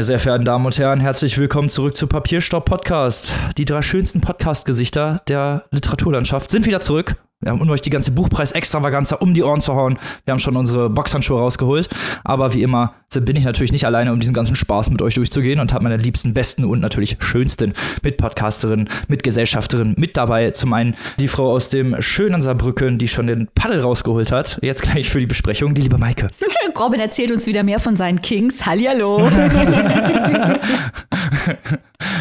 Meine sehr verehrten Damen und Herren, herzlich willkommen zurück zu Papierstopp Podcast. Die drei schönsten Podcast-Gesichter der Literaturlandschaft sind wieder zurück. Wir haben, um euch die ganze Buchpreis-Extravaganza um die Ohren zu hauen. Wir haben schon unsere Boxhandschuhe rausgeholt. Aber wie immer bin ich natürlich nicht alleine, um diesen ganzen Spaß mit euch durchzugehen und habe meine liebsten, besten und natürlich schönsten Mitpodcasterinnen, Mitgesellschafterinnen mit dabei. Zum einen die Frau aus dem schönen Saarbrücken, die schon den Paddel rausgeholt hat. Jetzt gleich für die Besprechung, die liebe Maike. Robin erzählt uns wieder mehr von seinen Kings. Hallihallo.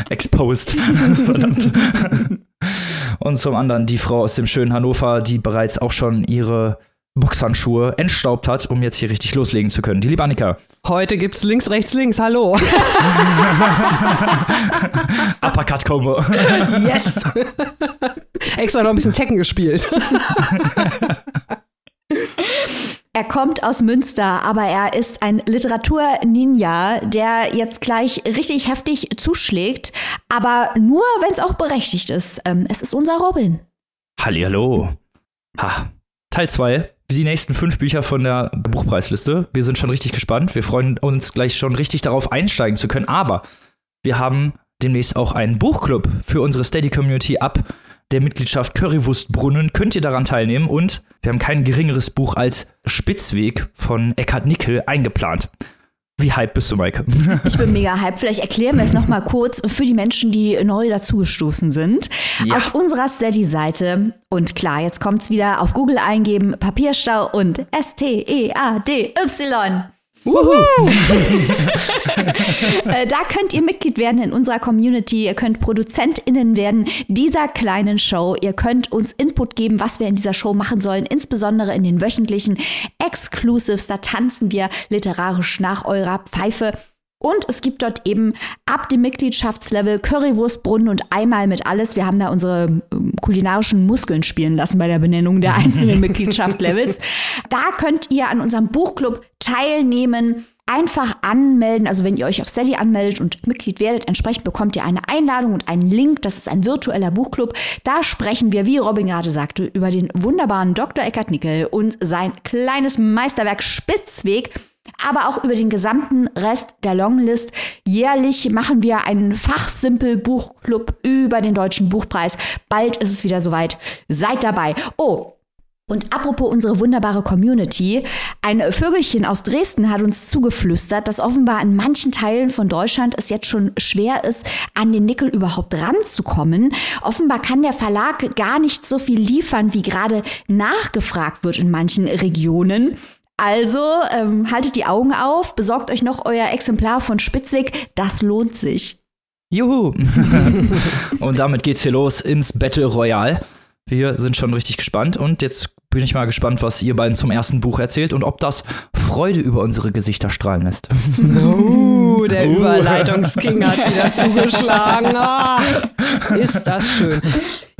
Exposed. Verdammt. Und zum anderen die Frau aus dem schönen Hannover, die bereits auch schon ihre Boxhandschuhe entstaubt hat, um jetzt hier richtig loslegen zu können. Die liebe Annika. Heute gibt's links, rechts, links. Hallo. Uppercut Combo. Yes. Extra noch ein bisschen Tekken gespielt. Er kommt aus Münster, aber er ist ein Literatur-Ninja, der jetzt gleich richtig heftig zuschlägt, aber nur, wenn es auch berechtigt ist. Ähm, es ist unser Robin. Hallihallo. Ha. Teil 2. Die nächsten fünf Bücher von der Buchpreisliste. Wir sind schon richtig gespannt. Wir freuen uns gleich schon richtig darauf einsteigen zu können. Aber wir haben demnächst auch einen Buchclub für unsere Steady-Community ab der Mitgliedschaft Currywurstbrunnen könnt ihr daran teilnehmen und wir haben kein geringeres Buch als Spitzweg von Eckhard Nickel eingeplant. Wie hype bist du, Maike? Ich bin mega hype. Vielleicht erklären wir es noch mal kurz für die Menschen, die neu dazugestoßen sind. Ja. Auf unserer Steady-Seite und klar, jetzt kommt es wieder auf Google eingeben, Papierstau und S-T-E-A-D-Y. Äh, da könnt ihr Mitglied werden in unserer Community. Ihr könnt ProduzentInnen werden dieser kleinen Show. Ihr könnt uns Input geben, was wir in dieser Show machen sollen, insbesondere in den wöchentlichen Exclusives. Da tanzen wir literarisch nach eurer Pfeife. Und es gibt dort eben ab dem Mitgliedschaftslevel Currywurstbrunnen und einmal mit alles. Wir haben da unsere ähm, kulinarischen Muskeln spielen lassen bei der Benennung der einzelnen Mitgliedschaftslevels. Da könnt ihr an unserem Buchclub teilnehmen. Einfach anmelden. Also wenn ihr euch auf Steady anmeldet und Mitglied werdet, entsprechend bekommt ihr eine Einladung und einen Link. Das ist ein virtueller Buchclub. Da sprechen wir, wie Robin gerade sagte, über den wunderbaren Dr. Eckart Nickel und sein kleines Meisterwerk Spitzweg aber auch über den gesamten Rest der Longlist. Jährlich machen wir einen Fachsimpel-Buchclub über den Deutschen Buchpreis. Bald ist es wieder soweit. Seid dabei. Oh, und apropos unsere wunderbare Community, ein Vögelchen aus Dresden hat uns zugeflüstert, dass offenbar in manchen Teilen von Deutschland es jetzt schon schwer ist, an den Nickel überhaupt ranzukommen. Offenbar kann der Verlag gar nicht so viel liefern, wie gerade nachgefragt wird in manchen Regionen. Also ähm, haltet die Augen auf, besorgt euch noch euer Exemplar von Spitzweg, das lohnt sich. Juhu! und damit geht's hier los ins Battle Royale. Wir sind schon richtig gespannt und jetzt bin ich mal gespannt, was ihr beiden zum ersten Buch erzählt und ob das Freude über unsere Gesichter strahlen lässt. Uh, der uh. Überleitungsking hat wieder zugeschlagen. Ah, ist das schön.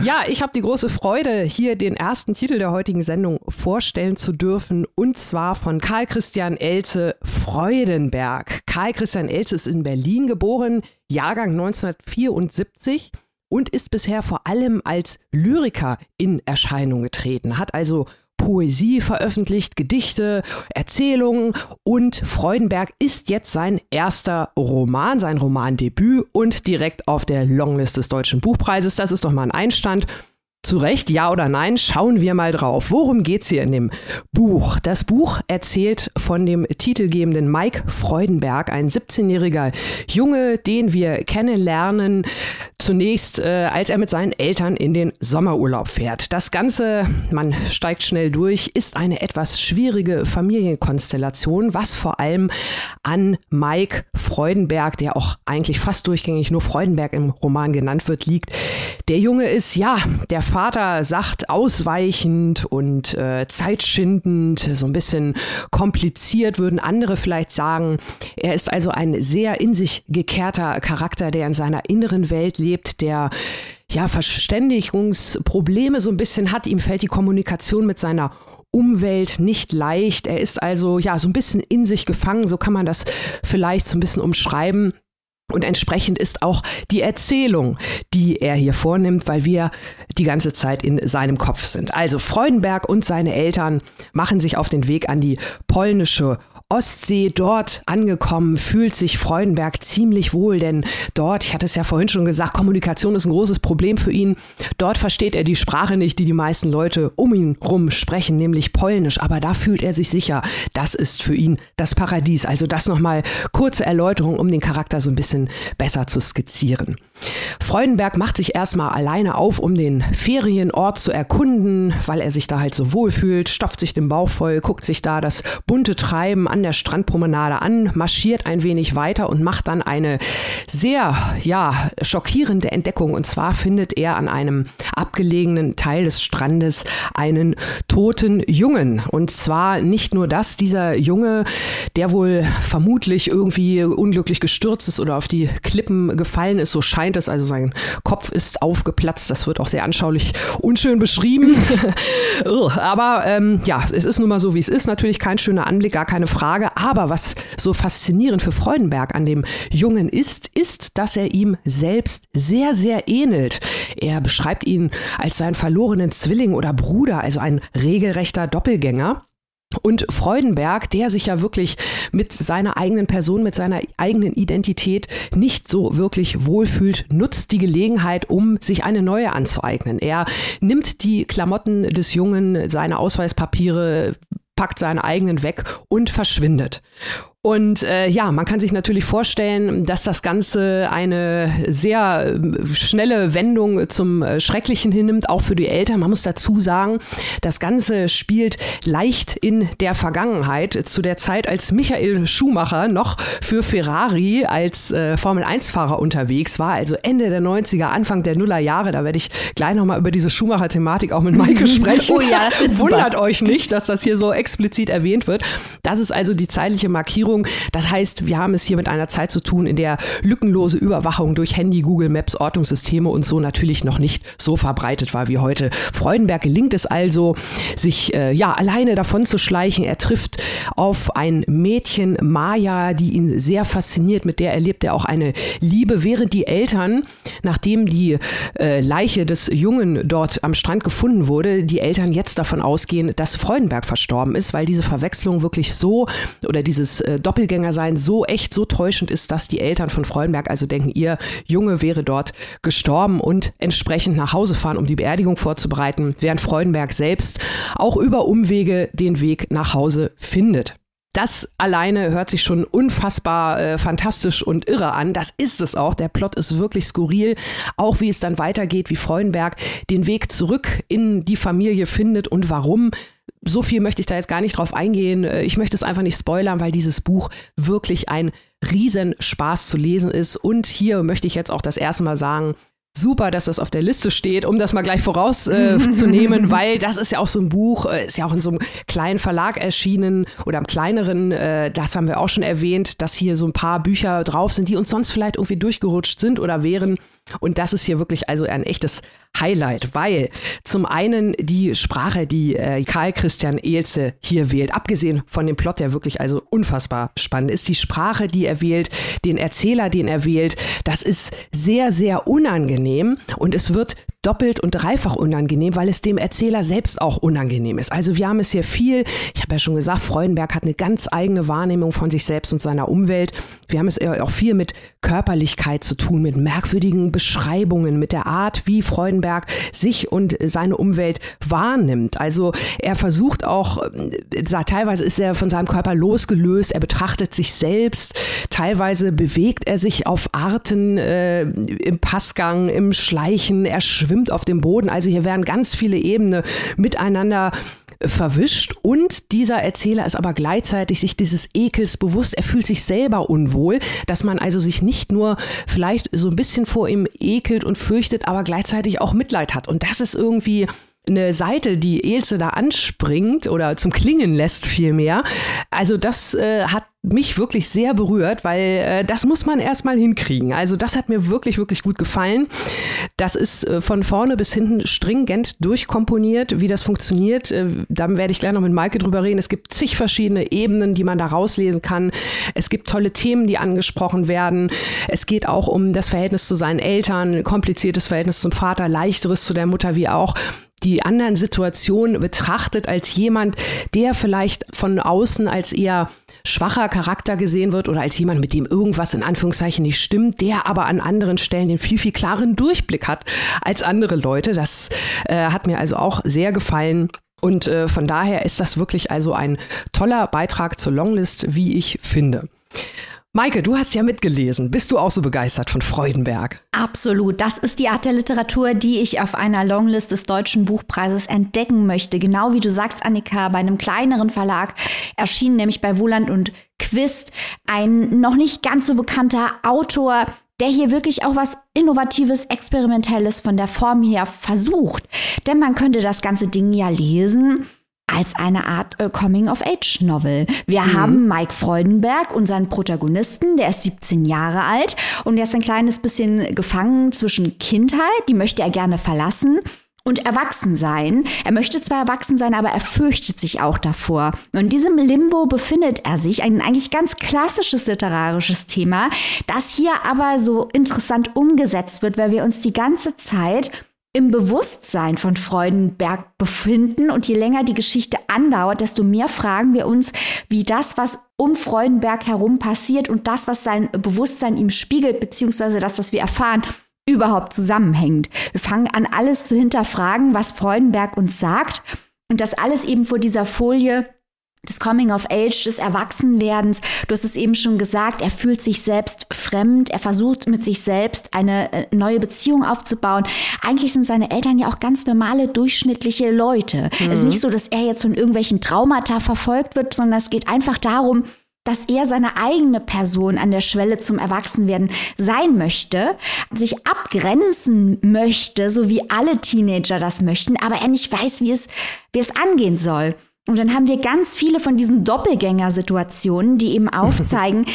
Ja, ich habe die große Freude, hier den ersten Titel der heutigen Sendung vorstellen zu dürfen, und zwar von Karl Christian Elze Freudenberg. Karl Christian Elze ist in Berlin geboren, Jahrgang 1974 und ist bisher vor allem als Lyriker in Erscheinung getreten, hat also Poesie veröffentlicht, Gedichte, Erzählungen und Freudenberg ist jetzt sein erster Roman, sein Romandebüt und direkt auf der Longlist des Deutschen Buchpreises. Das ist doch mal ein Einstand. Zu Recht, ja oder nein, schauen wir mal drauf. Worum geht's hier in dem Buch? Das Buch erzählt von dem titelgebenden Mike Freudenberg, ein 17-jähriger Junge, den wir kennenlernen, zunächst, äh, als er mit seinen Eltern in den Sommerurlaub fährt. Das Ganze, man steigt schnell durch, ist eine etwas schwierige Familienkonstellation, was vor allem an Mike Freudenberg, der auch eigentlich fast durchgängig nur Freudenberg im Roman genannt wird, liegt. Der Junge ist, ja, der Vater sagt ausweichend und äh, zeitschindend, so ein bisschen kompliziert, würden andere vielleicht sagen. Er ist also ein sehr in sich gekehrter Charakter, der in seiner inneren Welt lebt, der ja Verständigungsprobleme so ein bisschen hat. Ihm fällt die Kommunikation mit seiner Umwelt nicht leicht. Er ist also ja so ein bisschen in sich gefangen, so kann man das vielleicht so ein bisschen umschreiben. Und entsprechend ist auch die Erzählung, die er hier vornimmt, weil wir die ganze Zeit in seinem Kopf sind. Also Freudenberg und seine Eltern machen sich auf den Weg an die polnische Ostsee dort angekommen, fühlt sich Freudenberg ziemlich wohl, denn dort, ich hatte es ja vorhin schon gesagt, Kommunikation ist ein großes Problem für ihn. Dort versteht er die Sprache nicht, die die meisten Leute um ihn rum sprechen, nämlich Polnisch. Aber da fühlt er sich sicher, das ist für ihn das Paradies. Also das nochmal kurze Erläuterung, um den Charakter so ein bisschen besser zu skizzieren. Freudenberg macht sich erstmal alleine auf, um den Ferienort zu erkunden, weil er sich da halt so wohl fühlt, stopft sich den Bauch voll, guckt sich da das bunte Treiben an an der Strandpromenade an, marschiert ein wenig weiter und macht dann eine sehr, ja, schockierende Entdeckung. Und zwar findet er an einem abgelegenen Teil des Strandes einen toten Jungen. Und zwar nicht nur das, dieser Junge, der wohl vermutlich irgendwie unglücklich gestürzt ist oder auf die Klippen gefallen ist, so scheint es. Also sein Kopf ist aufgeplatzt. Das wird auch sehr anschaulich unschön beschrieben. Aber ähm, ja, es ist nun mal so, wie es ist. Natürlich kein schöner Anblick, gar keine Frage. Frage. Aber was so faszinierend für Freudenberg an dem Jungen ist, ist, dass er ihm selbst sehr, sehr ähnelt. Er beschreibt ihn als seinen verlorenen Zwilling oder Bruder, also ein regelrechter Doppelgänger. Und Freudenberg, der sich ja wirklich mit seiner eigenen Person, mit seiner eigenen Identität nicht so wirklich wohlfühlt, nutzt die Gelegenheit, um sich eine neue anzueignen. Er nimmt die Klamotten des Jungen, seine Ausweispapiere, packt seine eigenen weg und verschwindet. Und äh, ja, man kann sich natürlich vorstellen, dass das Ganze eine sehr äh, schnelle Wendung zum äh, Schrecklichen hinnimmt, auch für die Eltern. Man muss dazu sagen, das Ganze spielt leicht in der Vergangenheit, zu der Zeit, als Michael Schumacher noch für Ferrari als äh, Formel-1-Fahrer unterwegs war, also Ende der 90er, Anfang der Nullerjahre. Da werde ich gleich nochmal über diese Schumacher-Thematik auch mit Maike sprechen. oh ja, das Wundert euch nicht, dass das hier so explizit erwähnt wird. Das ist also die zeitliche Markierung Digitalisierung. Das heißt, wir haben es hier mit einer Zeit zu tun, in der lückenlose Überwachung durch Handy, Google Maps, Ortungssysteme und so natürlich noch nicht so verbreitet war wie heute. Freudenberg gelingt es also, sich äh, ja alleine davon zu schleichen. Er trifft auf ein Mädchen, Maya, die ihn sehr fasziniert. Mit der erlebt er auch eine Liebe, während die Eltern, nachdem die äh, Leiche des Jungen dort am Strand gefunden wurde, die Eltern jetzt davon ausgehen, dass Freudenberg verstorben ist, weil diese Verwechslung wirklich so oder dieses äh, Doppelgänger sein so echt, so täuschend ist, dass die Eltern von Freudenberg also denken, ihr Junge wäre dort gestorben und entsprechend nach Hause fahren, um die Beerdigung vorzubereiten, während Freudenberg selbst auch über Umwege den Weg nach Hause findet. Das alleine hört sich schon unfassbar äh, fantastisch und irre an. Das ist es auch. Der Plot ist wirklich skurril. Auch wie es dann weitergeht, wie Freudenberg den Weg zurück in die Familie findet und warum so viel möchte ich da jetzt gar nicht drauf eingehen. Äh, ich möchte es einfach nicht spoilern, weil dieses Buch wirklich ein Riesenspaß zu lesen ist. Und hier möchte ich jetzt auch das erste Mal sagen, super, dass das auf der Liste steht, um das mal gleich vorauszunehmen, äh, weil das ist ja auch so ein Buch, äh, ist ja auch in so einem kleinen Verlag erschienen oder im kleineren, äh, das haben wir auch schon erwähnt, dass hier so ein paar Bücher drauf sind, die uns sonst vielleicht irgendwie durchgerutscht sind oder wären. Und das ist hier wirklich also ein echtes Highlight, weil zum einen die Sprache, die äh, Karl Christian Eelze hier wählt, abgesehen von dem Plot, der wirklich also unfassbar spannend ist, die Sprache, die er wählt, den Erzähler, den er wählt, das ist sehr, sehr unangenehm und es wird doppelt und dreifach unangenehm, weil es dem Erzähler selbst auch unangenehm ist. Also wir haben es hier viel, ich habe ja schon gesagt, Freudenberg hat eine ganz eigene Wahrnehmung von sich selbst und seiner Umwelt. Wir haben es auch viel mit Körperlichkeit zu tun, mit merkwürdigen Beschreibungen, mit der Art, wie Freudenberg sich und seine Umwelt wahrnimmt. Also er versucht auch, äh, teilweise ist er von seinem Körper losgelöst, er betrachtet sich selbst, teilweise bewegt er sich auf Arten äh, im Passgang, im Schleichen, er schwimmt auf dem Boden. Also hier werden ganz viele Ebenen miteinander verwischt und dieser Erzähler ist aber gleichzeitig sich dieses Ekels bewusst. Er fühlt sich selber unwohl, dass man also sich nicht nur vielleicht so ein bisschen vor ihm ekelt und fürchtet, aber gleichzeitig auch Mitleid hat. Und das ist irgendwie eine Seite, die Ilse da anspringt oder zum Klingen lässt vielmehr. Also das äh, hat mich wirklich sehr berührt, weil äh, das muss man erstmal hinkriegen. Also das hat mir wirklich, wirklich gut gefallen. Das ist äh, von vorne bis hinten stringent durchkomponiert, wie das funktioniert. Äh, da werde ich gleich noch mit Maike drüber reden. Es gibt zig verschiedene Ebenen, die man da rauslesen kann. Es gibt tolle Themen, die angesprochen werden. Es geht auch um das Verhältnis zu seinen Eltern, kompliziertes Verhältnis zum Vater, leichteres zu der Mutter wie auch die anderen Situationen betrachtet als jemand, der vielleicht von außen als eher schwacher Charakter gesehen wird oder als jemand, mit dem irgendwas in Anführungszeichen nicht stimmt, der aber an anderen Stellen den viel, viel klaren Durchblick hat als andere Leute. Das äh, hat mir also auch sehr gefallen. Und äh, von daher ist das wirklich also ein toller Beitrag zur Longlist, wie ich finde. Maike, du hast ja mitgelesen. Bist du auch so begeistert von Freudenberg? Absolut. Das ist die Art der Literatur, die ich auf einer Longlist des Deutschen Buchpreises entdecken möchte. Genau wie du sagst, Annika, bei einem kleineren Verlag erschien nämlich bei Wohland und Quist ein noch nicht ganz so bekannter Autor, der hier wirklich auch was Innovatives, Experimentelles von der Form her versucht. Denn man könnte das ganze Ding ja lesen als eine Art äh, Coming-of-Age-Novel. Wir mhm. haben Mike Freudenberg, unseren Protagonisten, der ist 17 Jahre alt und der ist ein kleines bisschen gefangen zwischen Kindheit, die möchte er gerne verlassen, und Erwachsensein. Er möchte zwar erwachsen sein, aber er fürchtet sich auch davor. Und in diesem Limbo befindet er sich, ein eigentlich ganz klassisches literarisches Thema, das hier aber so interessant umgesetzt wird, weil wir uns die ganze Zeit im Bewusstsein von Freudenberg befinden. Und je länger die Geschichte andauert, desto mehr fragen wir uns, wie das, was um Freudenberg herum passiert und das, was sein Bewusstsein ihm spiegelt, beziehungsweise das, was wir erfahren, überhaupt zusammenhängt. Wir fangen an, alles zu hinterfragen, was Freudenberg uns sagt. Und das alles eben vor dieser Folie des Coming of Age, des Erwachsenwerdens. Du hast es eben schon gesagt, er fühlt sich selbst fremd, er versucht mit sich selbst eine äh, neue Beziehung aufzubauen. Eigentlich sind seine Eltern ja auch ganz normale, durchschnittliche Leute. Mhm. Es ist nicht so, dass er jetzt von irgendwelchen Traumata verfolgt wird, sondern es geht einfach darum, dass er seine eigene Person an der Schwelle zum Erwachsenwerden sein möchte, sich abgrenzen möchte, so wie alle Teenager das möchten, aber er nicht weiß, wie es, wie es angehen soll. Und dann haben wir ganz viele von diesen Doppelgängersituationen, die eben aufzeigen,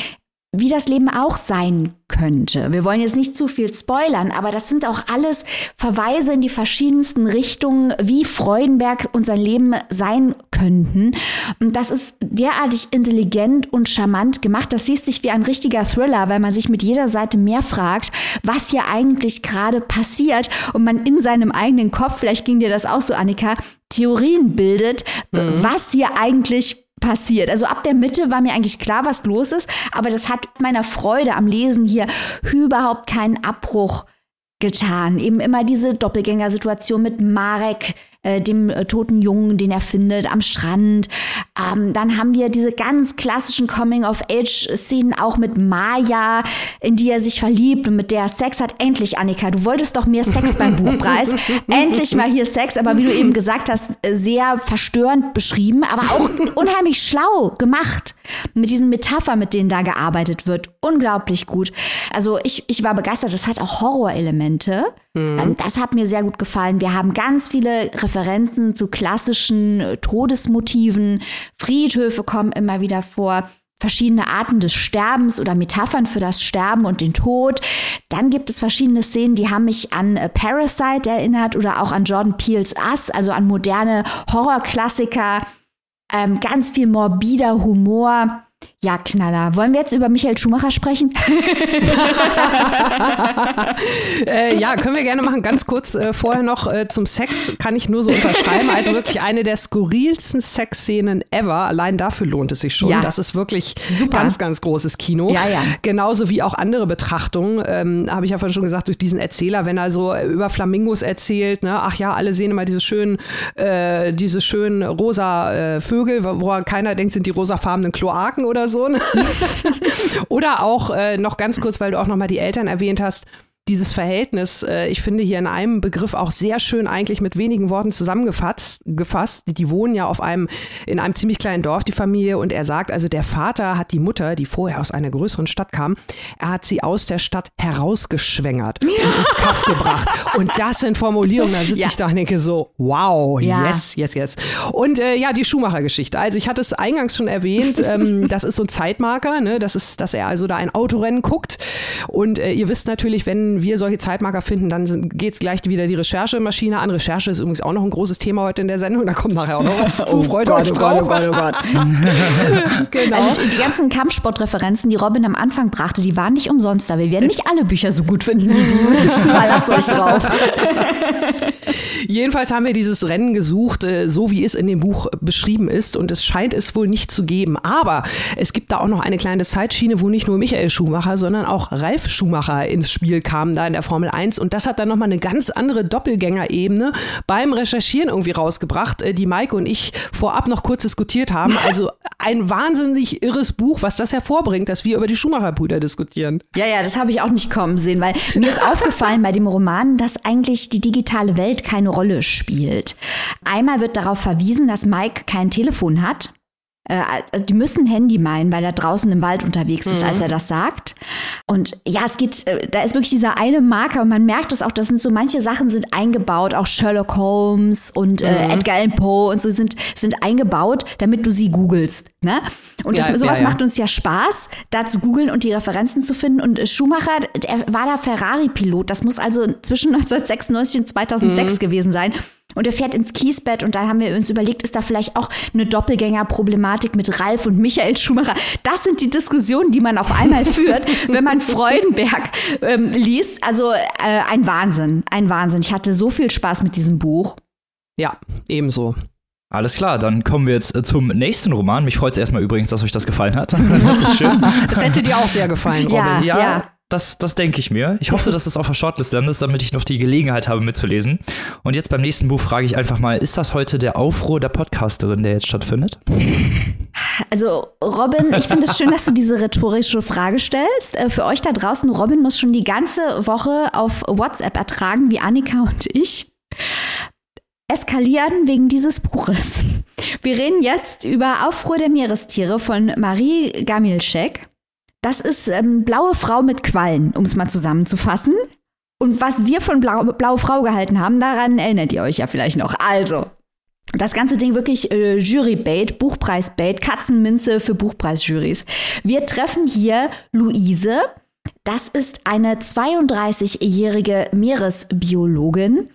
wie das Leben auch sein könnte. Wir wollen jetzt nicht zu viel spoilern, aber das sind auch alles Verweise in die verschiedensten Richtungen, wie Freudenberg unser Leben sein könnten. Und das ist derartig intelligent und charmant gemacht. Das liest sich wie ein richtiger Thriller, weil man sich mit jeder Seite mehr fragt, was hier eigentlich gerade passiert und man in seinem eigenen Kopf, vielleicht ging dir das auch so, Annika, Theorien bildet, mhm. was hier eigentlich passiert. Also ab der Mitte war mir eigentlich klar, was los ist, aber das hat meiner Freude am Lesen hier überhaupt keinen Abbruch getan. Eben immer diese Doppelgängersituation mit Marek, äh, dem äh, toten Jungen, den er findet am Strand. Ähm, dann haben wir diese ganz klassischen Coming-of-Age-Szenen auch mit Maya, in die er sich verliebt und mit der er Sex hat. Endlich, Annika, du wolltest doch mehr Sex beim Buchpreis. Endlich mal hier Sex, aber wie du eben gesagt hast, äh, sehr verstörend beschrieben, aber auch unheimlich schlau gemacht. Mit diesen Metaphern, mit denen da gearbeitet wird. Unglaublich gut. Also ich, ich war begeistert. Das hat auch Horrorelemente. Mhm. Ähm, das hat mir sehr gut gefallen. Wir haben ganz viele Referenzen zu klassischen äh, Todesmotiven. Friedhöfe kommen immer wieder vor verschiedene Arten des Sterbens oder Metaphern für das Sterben und den Tod. Dann gibt es verschiedene Szenen, die haben mich an äh, Parasite erinnert oder auch an Jordan Peele's Us, also an moderne Horrorklassiker. Ähm, ganz viel morbider Humor. Ja, Knaller. Wollen wir jetzt über Michael Schumacher sprechen? äh, ja, können wir gerne machen. Ganz kurz äh, vorher noch äh, zum Sex kann ich nur so unterschreiben. Also wirklich eine der skurrilsten Sexszenen ever. Allein dafür lohnt es sich schon. Ja. Das ist wirklich Super. ganz, ganz großes Kino. Ja, ja. Genauso wie auch andere Betrachtungen. Ähm, Habe ich ja vorhin schon gesagt, durch diesen Erzähler, wenn er so über Flamingos erzählt, ne? ach ja, alle sehen immer diese schönen, äh, diese schönen rosa äh, Vögel, wo keiner denkt, sind die rosafarbenen Kloaken oder so. Ne? oder auch äh, noch ganz kurz, weil du auch noch mal die Eltern erwähnt hast, dieses Verhältnis, äh, ich finde hier in einem Begriff auch sehr schön eigentlich mit wenigen Worten zusammengefasst. Gefasst. Die wohnen ja auf einem, in einem ziemlich kleinen Dorf, die Familie, und er sagt, also der Vater hat die Mutter, die vorher aus einer größeren Stadt kam, er hat sie aus der Stadt herausgeschwängert und ins Kaff gebracht. Und das sind Formulierungen, da sitze ja. ich da und denke so, wow, ja. yes, yes, yes. Und äh, ja, die Schumacher-Geschichte. Also ich hatte es eingangs schon erwähnt, ähm, das ist so ein Zeitmarker, ne? das ist, dass er also da ein Autorennen guckt. Und äh, ihr wisst natürlich, wenn wir solche Zeitmarker finden, dann geht es gleich wieder die Recherchemaschine an. Recherche ist übrigens auch noch ein großes Thema heute in der Sendung. Da kommt nachher auch noch was zu. Oh Freut Gott, oh Gott, oh Gott, oh Gott. genau. Also die ganzen Kampfsportreferenzen, die Robin am Anfang brachte, die waren nicht umsonst da. Wir werden nicht alle Bücher so gut finden wie dieses. Mal lasst euch drauf. Jedenfalls haben wir dieses Rennen gesucht, äh, so wie es in dem Buch beschrieben ist. Und es scheint es wohl nicht zu geben. Aber es gibt da auch noch eine kleine Zeitschiene, wo nicht nur Michael Schumacher, sondern auch Ralf Schumacher ins Spiel kam, da in der Formel 1. Und das hat dann nochmal eine ganz andere Doppelgängerebene beim Recherchieren irgendwie rausgebracht, äh, die Maike und ich vorab noch kurz diskutiert haben. Also ein wahnsinnig irres Buch, was das hervorbringt, dass wir über die Schumacher-Brüder diskutieren. Ja, ja, das habe ich auch nicht kommen sehen, weil mir ist aufgefallen bei dem Roman, dass eigentlich die digitale Welt keine Rolle spielt. Einmal wird darauf verwiesen, dass Mike kein Telefon hat. Äh, also die müssen Handy meinen, weil er draußen im Wald unterwegs ist, mhm. als er das sagt. Und ja, es geht, äh, da ist wirklich dieser eine Marker und man merkt es auch, das sind so manche Sachen sind eingebaut, auch Sherlock Holmes und äh, mhm. Edgar Allan Poe und so sind, sind eingebaut, damit du sie googelst. Ne? Und das, sowas ja, ja. macht uns ja Spaß, da zu googeln und die Referenzen zu finden. Und Schumacher, er war da Ferrari-Pilot. Das muss also zwischen 1996 und 2006 mhm. gewesen sein. Und er fährt ins Kiesbett und dann haben wir uns überlegt, ist da vielleicht auch eine Doppelgänger-Problematik mit Ralf und Michael Schumacher? Das sind die Diskussionen, die man auf einmal führt, wenn man Freudenberg ähm, liest. Also äh, ein Wahnsinn, ein Wahnsinn. Ich hatte so viel Spaß mit diesem Buch. Ja, ebenso. Alles klar, dann kommen wir jetzt äh, zum nächsten Roman. Mich freut es erstmal übrigens, dass euch das gefallen hat. Das ist schön. Das hätte dir auch sehr gefallen, Robin. Ja, ja, ja. Das, das denke ich mir. Ich hoffe, dass es auf der Shortlist landet, damit ich noch die Gelegenheit habe, mitzulesen. Und jetzt beim nächsten Buch frage ich einfach mal: Ist das heute der Aufruhr der Podcasterin, der jetzt stattfindet? Also, Robin, ich finde es schön, dass du diese rhetorische Frage stellst. Äh, für euch da draußen, Robin muss schon die ganze Woche auf WhatsApp ertragen, wie Annika und ich eskalieren wegen dieses Buches. Wir reden jetzt über Aufruhr der Meerestiere von Marie Gamilschek. Das ist ähm, Blaue Frau mit Quallen, um es mal zusammenzufassen. Und was wir von Blau, Blaue Frau gehalten haben, daran erinnert ihr euch ja vielleicht noch. Also, das ganze Ding wirklich äh, Jury-Bait, Buchpreis-Bait, Katzenminze für Buchpreisjurys. Wir treffen hier Luise. Das ist eine 32-jährige Meeresbiologin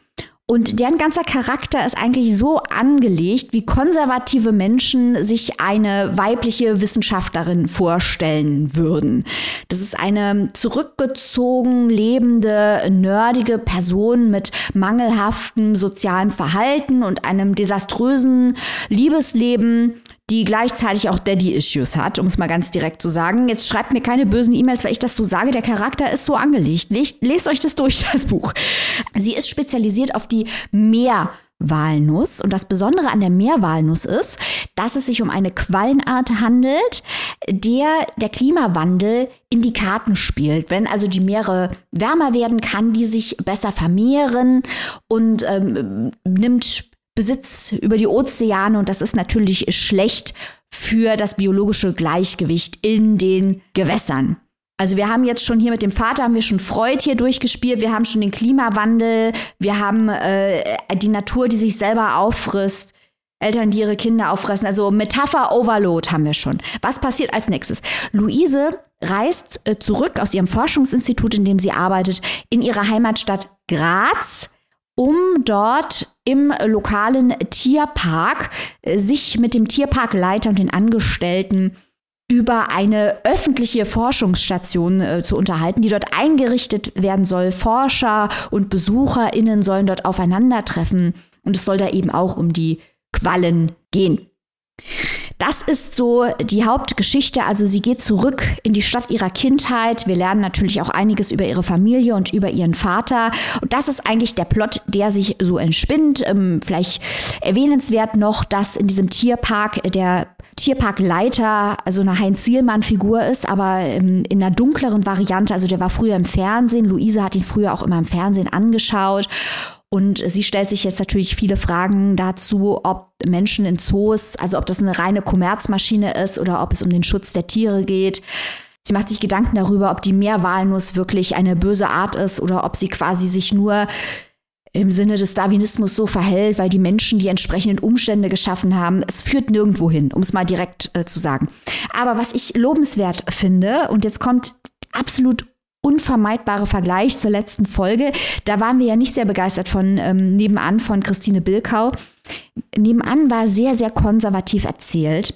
und deren ganzer Charakter ist eigentlich so angelegt, wie konservative Menschen sich eine weibliche Wissenschaftlerin vorstellen würden. Das ist eine zurückgezogen lebende, nerdige Person mit mangelhaftem sozialem Verhalten und einem desaströsen Liebesleben, die gleichzeitig auch Daddy-Issues hat, um es mal ganz direkt zu sagen. Jetzt schreibt mir keine bösen E-Mails, weil ich das so sage. Der Charakter ist so angelegt. Lest, lest euch das durch, das Buch. Sie ist spezialisiert auf die Meerwalnuss. Und das Besondere an der Meerwalnuss ist, dass es sich um eine Quallenart handelt, der der Klimawandel in die Karten spielt. Wenn also die Meere wärmer werden, kann die sich besser vermehren und ähm, nimmt Besitz über die Ozeane und das ist natürlich schlecht für das biologische Gleichgewicht in den Gewässern. Also wir haben jetzt schon hier mit dem Vater haben wir schon Freud hier durchgespielt, wir haben schon den Klimawandel, wir haben äh, die Natur, die sich selber auffrisst, Eltern, die ihre Kinder auffressen. Also Metapher Overload haben wir schon. Was passiert als nächstes? Luise reist äh, zurück aus ihrem Forschungsinstitut, in dem sie arbeitet, in ihre Heimatstadt Graz um dort im lokalen Tierpark äh, sich mit dem Tierparkleiter und den Angestellten über eine öffentliche Forschungsstation äh, zu unterhalten, die dort eingerichtet werden soll. Forscher und BesucherInnen sollen dort aufeinandertreffen und es soll da eben auch um die Quallen gehen. Das ist so die Hauptgeschichte. Also sie geht zurück in die Stadt ihrer Kindheit. Wir lernen natürlich auch einiges über ihre Familie und über ihren Vater. Und das ist eigentlich der Plot, der sich so entspinnt. Ähm, vielleicht erwähnenswert noch, dass in diesem Tierpark der Tierparkleiter, also eine Heinz-Sielmann-Figur ist, aber in, in einer dunkleren Variante. Also der war früher im Fernsehen. Luise hat ihn früher auch immer im Fernsehen angeschaut. Und sie stellt sich jetzt natürlich viele Fragen dazu, ob Menschen in Zoos, also ob das eine reine Kommerzmaschine ist oder ob es um den Schutz der Tiere geht. Sie macht sich Gedanken darüber, ob die Meerwalnuss wirklich eine böse Art ist oder ob sie quasi sich nur im Sinne des Darwinismus so verhält, weil die Menschen die entsprechenden Umstände geschaffen haben. Es führt nirgendwo hin, um es mal direkt äh, zu sagen. Aber was ich lobenswert finde, und jetzt kommt absolut unvermeidbare Vergleich zur letzten Folge. Da waren wir ja nicht sehr begeistert von ähm, nebenan von Christine Bilkau. Nebenan war sehr, sehr konservativ erzählt.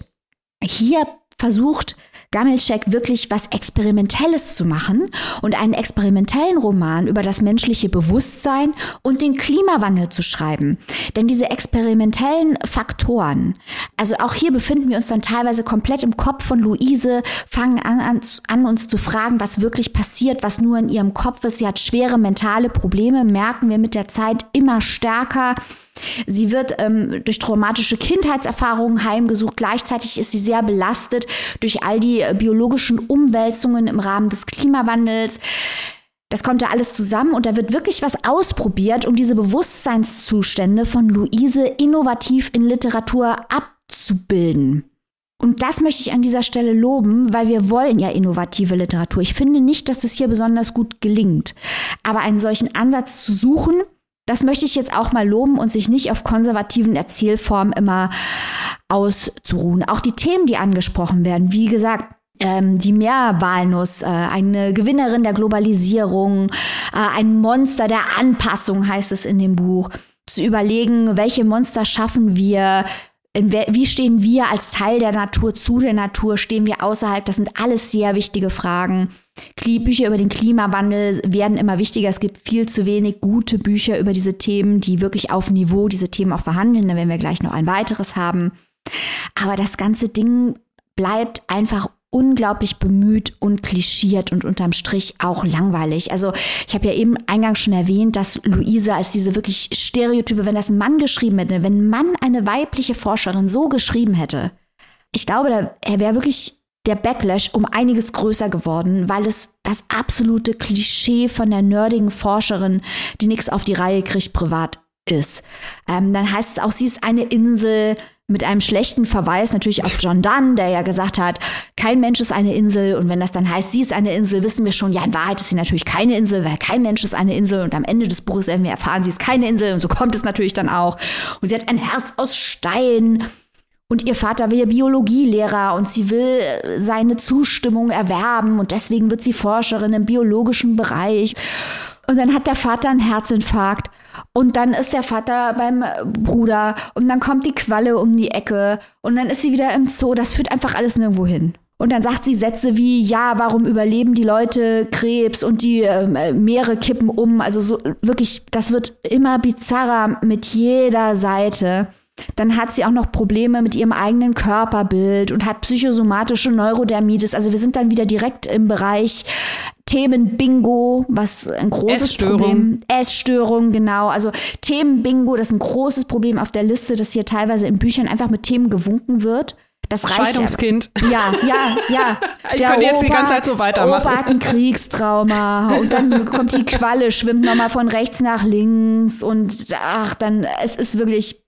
Hier versucht Gamelschek wirklich was Experimentelles zu machen und einen experimentellen Roman über das menschliche Bewusstsein und den Klimawandel zu schreiben. Denn diese experimentellen Faktoren, also auch hier befinden wir uns dann teilweise komplett im Kopf von Luise, fangen an, an, an uns zu fragen, was wirklich passiert, was nur in ihrem Kopf ist. Sie hat schwere mentale Probleme, merken wir mit der Zeit immer stärker. Sie wird ähm, durch traumatische Kindheitserfahrungen heimgesucht. Gleichzeitig ist sie sehr belastet durch all die äh, biologischen Umwälzungen im Rahmen des Klimawandels. Das kommt da alles zusammen und da wird wirklich was ausprobiert, um diese Bewusstseinszustände von Luise innovativ in Literatur abzubilden. Und das möchte ich an dieser Stelle loben, weil wir wollen ja innovative Literatur. Ich finde nicht, dass es hier besonders gut gelingt. Aber einen solchen Ansatz zu suchen, das möchte ich jetzt auch mal loben und sich nicht auf konservativen Erzählformen immer auszuruhen. Auch die Themen, die angesprochen werden, wie gesagt, ähm, die Meerwalnuss, äh, eine Gewinnerin der Globalisierung, äh, ein Monster der Anpassung heißt es in dem Buch. Zu überlegen, welche Monster schaffen wir, wie stehen wir als Teil der Natur zu der Natur? Stehen wir außerhalb? Das sind alles sehr wichtige Fragen. Bücher über den Klimawandel werden immer wichtiger. Es gibt viel zu wenig gute Bücher über diese Themen, die wirklich auf Niveau diese Themen auch verhandeln. Da werden wir gleich noch ein weiteres haben. Aber das ganze Ding bleibt einfach unglaublich bemüht und klischiert und unterm Strich auch langweilig. Also ich habe ja eben eingangs schon erwähnt, dass Luise als diese wirklich Stereotype, wenn das ein Mann geschrieben hätte, wenn ein Mann eine weibliche Forscherin so geschrieben hätte, ich glaube, er wäre wirklich der Backlash um einiges größer geworden, weil es das absolute Klischee von der nerdigen Forscherin, die nichts auf die Reihe kriegt, privat ist. Ähm, dann heißt es auch, sie ist eine Insel mit einem schlechten Verweis natürlich auf John Donne, der ja gesagt hat, kein Mensch ist eine Insel. Und wenn das dann heißt, sie ist eine Insel, wissen wir schon, ja, in Wahrheit ist sie natürlich keine Insel, weil kein Mensch ist eine Insel. Und am Ende des Buches werden wir erfahren, sie ist keine Insel. Und so kommt es natürlich dann auch. Und sie hat ein Herz aus Stein. Und ihr Vater will Biologielehrer und sie will seine Zustimmung erwerben. Und deswegen wird sie Forscherin im biologischen Bereich. Und dann hat der Vater einen Herzinfarkt und dann ist der Vater beim Bruder und dann kommt die Qualle um die Ecke und dann ist sie wieder im Zoo. Das führt einfach alles nirgendwo hin. Und dann sagt sie Sätze wie, ja, warum überleben die Leute Krebs und die äh, Meere kippen um. Also so wirklich, das wird immer bizarrer mit jeder Seite. Dann hat sie auch noch Probleme mit ihrem eigenen Körperbild und hat psychosomatische Neurodermitis. Also wir sind dann wieder direkt im Bereich Themen-Bingo, was ein großes Essstörung. Problem. Essstörung, genau. Also Themen-Bingo, das ist ein großes Problem auf der Liste, dass hier teilweise in Büchern einfach mit Themen gewunken wird. Das reicht Scheidungskind. Ja, ja, ja. Ich könnte jetzt die ganze Zeit so weitermachen. Opa hat ein Kriegstrauma und dann kommt die Qualle, schwimmt nochmal von rechts nach links und ach, dann, es ist wirklich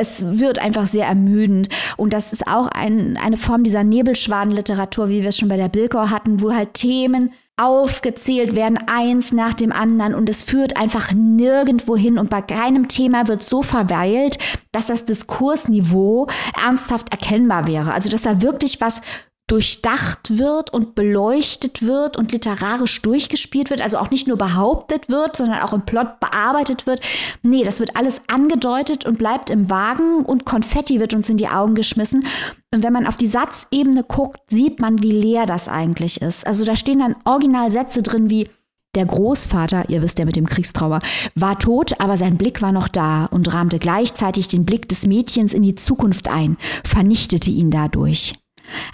es wird einfach sehr ermüdend. Und das ist auch ein, eine Form dieser Nebelschwadenliteratur, wie wir es schon bei der Bilkau hatten, wo halt Themen aufgezählt werden, eins nach dem anderen und es führt einfach nirgendwo hin und bei keinem Thema wird so verweilt, dass das Diskursniveau ernsthaft erkennbar wäre. Also dass da wirklich was durchdacht wird und beleuchtet wird und literarisch durchgespielt wird, also auch nicht nur behauptet wird, sondern auch im Plot bearbeitet wird. Nee, das wird alles angedeutet und bleibt im Wagen und Konfetti wird uns in die Augen geschmissen. Und wenn man auf die Satzebene guckt, sieht man, wie leer das eigentlich ist. Also da stehen dann Originalsätze drin wie der Großvater, ihr wisst ja mit dem Kriegstrauer, war tot, aber sein Blick war noch da und rahmte gleichzeitig den Blick des Mädchens in die Zukunft ein, vernichtete ihn dadurch.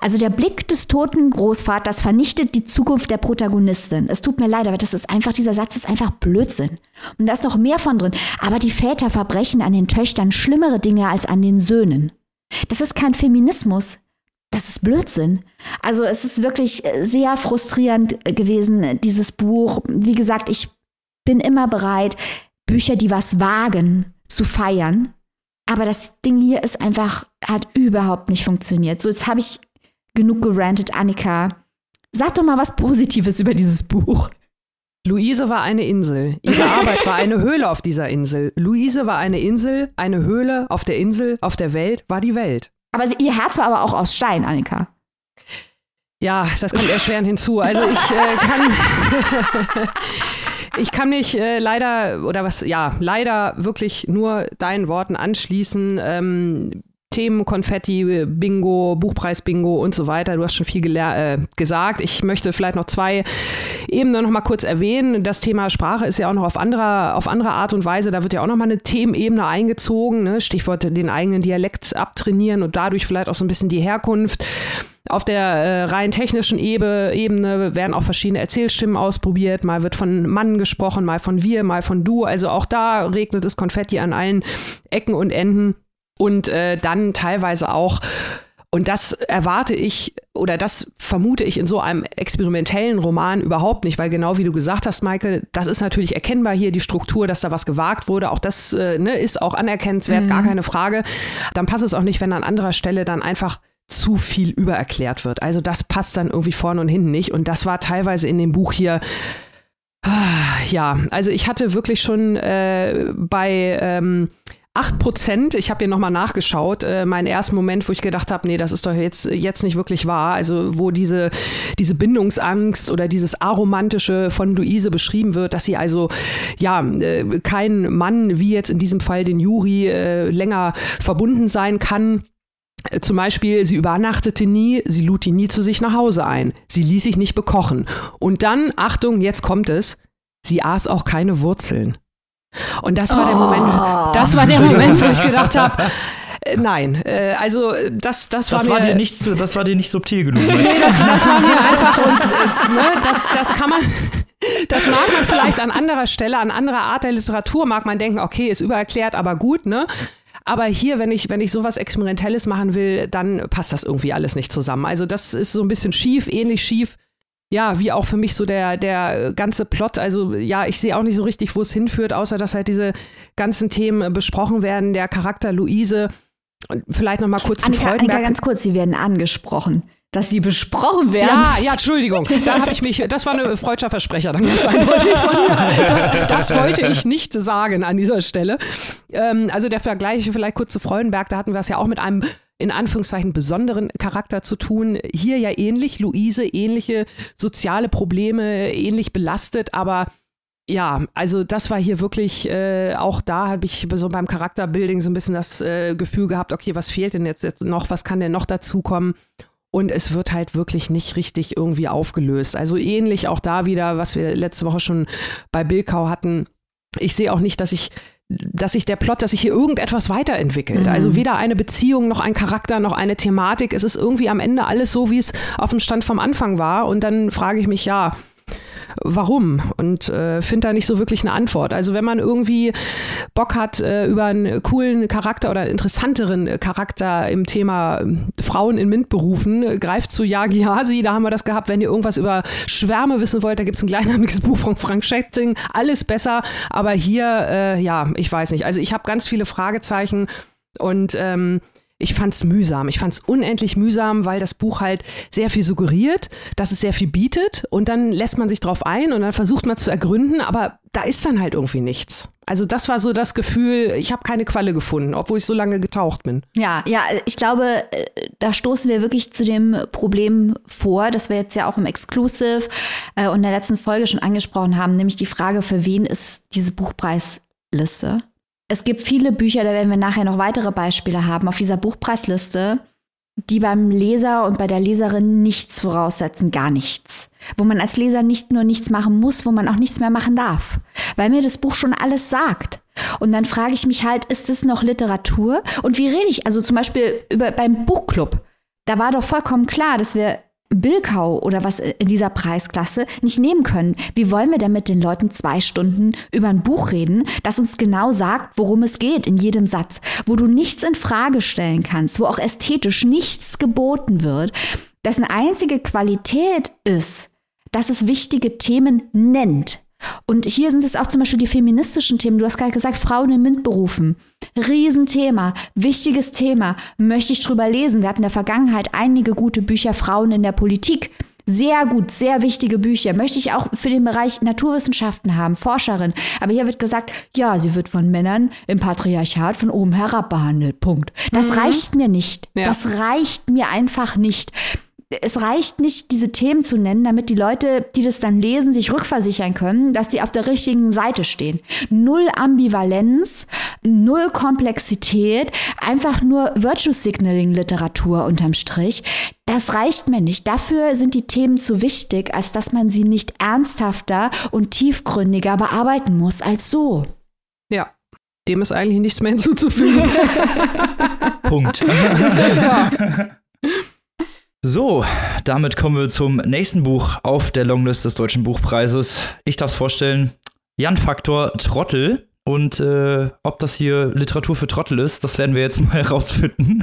Also der Blick des toten Großvaters vernichtet die Zukunft der Protagonistin. Es tut mir leid, aber das ist einfach, dieser Satz ist einfach Blödsinn. Und da ist noch mehr von drin. Aber die Väter verbrechen an den Töchtern schlimmere Dinge als an den Söhnen. Das ist kein Feminismus. das ist Blödsinn. Also es ist wirklich sehr frustrierend gewesen, dieses Buch. Wie gesagt, ich bin immer bereit, Bücher, die was wagen, zu feiern. Aber das Ding hier ist einfach, hat überhaupt nicht funktioniert. So, jetzt habe ich genug gerantet, Annika. Sag doch mal was Positives über dieses Buch. Luise war eine Insel. Ihre Arbeit war eine Höhle auf dieser Insel. Luise war eine Insel, eine Höhle auf der Insel, auf der Welt war die Welt. Aber ihr Herz war aber auch aus Stein, Annika. Ja, das kommt erschwerend hinzu. Also ich äh, kann. Ich kann mich äh, leider, oder was, ja, leider wirklich nur deinen Worten anschließen. Ähm, Themen, Konfetti, Bingo, Buchpreis-Bingo und so weiter. Du hast schon viel äh, gesagt. Ich möchte vielleicht noch zwei Ebenen noch mal kurz erwähnen. Das Thema Sprache ist ja auch noch auf anderer, auf andere Art und Weise. Da wird ja auch noch mal eine Themenebene eingezogen. Ne? Stichwort den eigenen Dialekt abtrainieren und dadurch vielleicht auch so ein bisschen die Herkunft. Auf der äh, rein technischen Ebe Ebene werden auch verschiedene Erzählstimmen ausprobiert. Mal wird von Mann gesprochen, mal von wir, mal von du. Also auch da regnet es Konfetti an allen Ecken und Enden. Und äh, dann teilweise auch und das erwarte ich oder das vermute ich in so einem experimentellen Roman überhaupt nicht, weil genau wie du gesagt hast, Michael, das ist natürlich erkennbar hier die Struktur, dass da was gewagt wurde. Auch das äh, ne, ist auch anerkennenswert, mhm. gar keine Frage. Dann passt es auch nicht, wenn an anderer Stelle dann einfach zu viel übererklärt wird. Also das passt dann irgendwie vorne und hinten nicht. Und das war teilweise in dem Buch hier. Ah, ja, also ich hatte wirklich schon äh, bei ähm, 8 Prozent, ich habe hier nochmal nachgeschaut, äh, mein erster Moment, wo ich gedacht habe, nee, das ist doch jetzt, jetzt nicht wirklich wahr. Also wo diese, diese Bindungsangst oder dieses Aromantische von Luise beschrieben wird, dass sie also ja äh, kein Mann, wie jetzt in diesem Fall den Juri, äh, länger verbunden sein kann. Zum Beispiel, sie übernachtete nie, sie lud ihn nie zu sich nach Hause ein, sie ließ sich nicht bekochen. Und dann, Achtung, jetzt kommt es, sie aß auch keine Wurzeln. Und das war oh. der Moment, das war der Moment, wo ich gedacht habe, äh, Nein, äh, also das, das, das war, war mir, dir nicht so, das war dir nicht subtil genug. nee, das, das, war mir einfach und äh, ne, das, das kann man, das mag man vielleicht an anderer Stelle, an anderer Art der Literatur mag man denken, okay, ist übererklärt, aber gut, ne? Aber hier, wenn ich, wenn ich sowas Experimentelles machen will, dann passt das irgendwie alles nicht zusammen. Also das ist so ein bisschen schief, ähnlich schief ja, wie auch für mich so der, der ganze Plot. Also ja, ich sehe auch nicht so richtig, wo es hinführt, außer dass halt diese ganzen Themen besprochen werden. Der Charakter Luise und vielleicht noch mal kurz Annika, zu Freudenberg. Annika, ganz kurz, sie werden angesprochen. Dass sie besprochen werden. Ja, ja, Entschuldigung. Da habe ich mich, das war eine freudscher Versprecher, dann ganz eindeutig von mir. Das, das wollte ich nicht sagen an dieser Stelle. Ähm, also der Vergleich vielleicht kurz zu Freudenberg, da hatten wir es ja auch mit einem in Anführungszeichen besonderen Charakter zu tun. Hier ja ähnlich, Luise, ähnliche soziale Probleme, ähnlich belastet, aber ja, also das war hier wirklich, äh, auch da habe ich so beim Charakterbuilding so ein bisschen das äh, Gefühl gehabt, okay, was fehlt denn jetzt, jetzt noch, was kann denn noch dazukommen? Und es wird halt wirklich nicht richtig irgendwie aufgelöst. Also ähnlich auch da wieder, was wir letzte Woche schon bei Bilkau hatten. Ich sehe auch nicht, dass ich dass sich der Plot, dass sich hier irgendetwas weiterentwickelt. Mhm. Also weder eine Beziehung noch ein Charakter noch eine Thematik. Es ist irgendwie am Ende alles so, wie es auf dem Stand vom Anfang war. Und dann frage ich mich, ja, warum und äh, finde da nicht so wirklich eine Antwort. Also wenn man irgendwie Bock hat äh, über einen coolen Charakter oder interessanteren Charakter im Thema ähm, Frauen in MINT-Berufen, äh, greift zu Yagi Hasi, da haben wir das gehabt. Wenn ihr irgendwas über Schwärme wissen wollt, da gibt es ein gleichnamiges Buch von Frank Schätzing, alles besser, aber hier, äh, ja, ich weiß nicht. Also ich habe ganz viele Fragezeichen und ähm, ich fand es mühsam. Ich fand es unendlich mühsam, weil das Buch halt sehr viel suggeriert, dass es sehr viel bietet und dann lässt man sich drauf ein und dann versucht man zu ergründen, aber da ist dann halt irgendwie nichts. Also das war so das Gefühl, ich habe keine Qualle gefunden, obwohl ich so lange getaucht bin. Ja, ja, ich glaube, äh, da stoßen wir wirklich zu dem Problem vor, das wir jetzt ja auch im Exclusive äh, und in der letzten Folge schon angesprochen haben, nämlich die Frage, für wen ist diese Buchpreisliste? Es gibt viele Bücher, da werden wir nachher noch weitere Beispiele haben, auf dieser Buchpreisliste, die beim Leser und bei der Leserin nichts voraussetzen, gar nichts. Wo man als Leser nicht nur nichts machen muss, wo man auch nichts mehr machen darf. Weil mir das Buch schon alles sagt. Und dann frage ich mich halt, ist es noch Literatur? Und wie rede ich? Also zum Beispiel über, beim Buchclub. Da war doch vollkommen klar, dass wir Bilkau oder was in dieser Preisklasse nicht nehmen können. Wie wollen wir denn mit den Leuten zwei Stunden über ein Buch reden, das uns genau sagt, worum es geht in jedem Satz, wo du nichts in Frage stellen kannst, wo auch ästhetisch nichts geboten wird, dessen einzige Qualität ist, dass es wichtige Themen nennt. Und hier sind es auch zum Beispiel die feministischen Themen. Du hast gerade gesagt, Frauen in MINT-Berufen. Riesenthema, wichtiges Thema. Möchte ich drüber lesen. Wir hatten in der Vergangenheit einige gute Bücher Frauen in der Politik. Sehr gut, sehr wichtige Bücher. Möchte ich auch für den Bereich Naturwissenschaften haben, Forscherin. Aber hier wird gesagt, ja, sie wird von Männern im Patriarchat von oben herab behandelt. Punkt. Das mhm. reicht mir nicht. Ja. Das reicht mir einfach nicht es reicht nicht, diese Themen zu nennen, damit die Leute, die das dann lesen, sich rückversichern können, dass die auf der richtigen Seite stehen. Null Ambivalenz, null Komplexität, einfach nur Virtue Signaling Literatur unterm Strich. Das reicht mir nicht. Dafür sind die Themen zu wichtig, als dass man sie nicht ernsthafter und tiefgründiger bearbeiten muss als so. Ja, dem ist eigentlich nichts mehr hinzuzufügen. Punkt. ja. So, damit kommen wir zum nächsten Buch auf der Longlist des Deutschen Buchpreises. Ich darf es vorstellen, Jan Faktor Trottel. Und äh, ob das hier Literatur für Trottel ist, das werden wir jetzt mal herausfinden.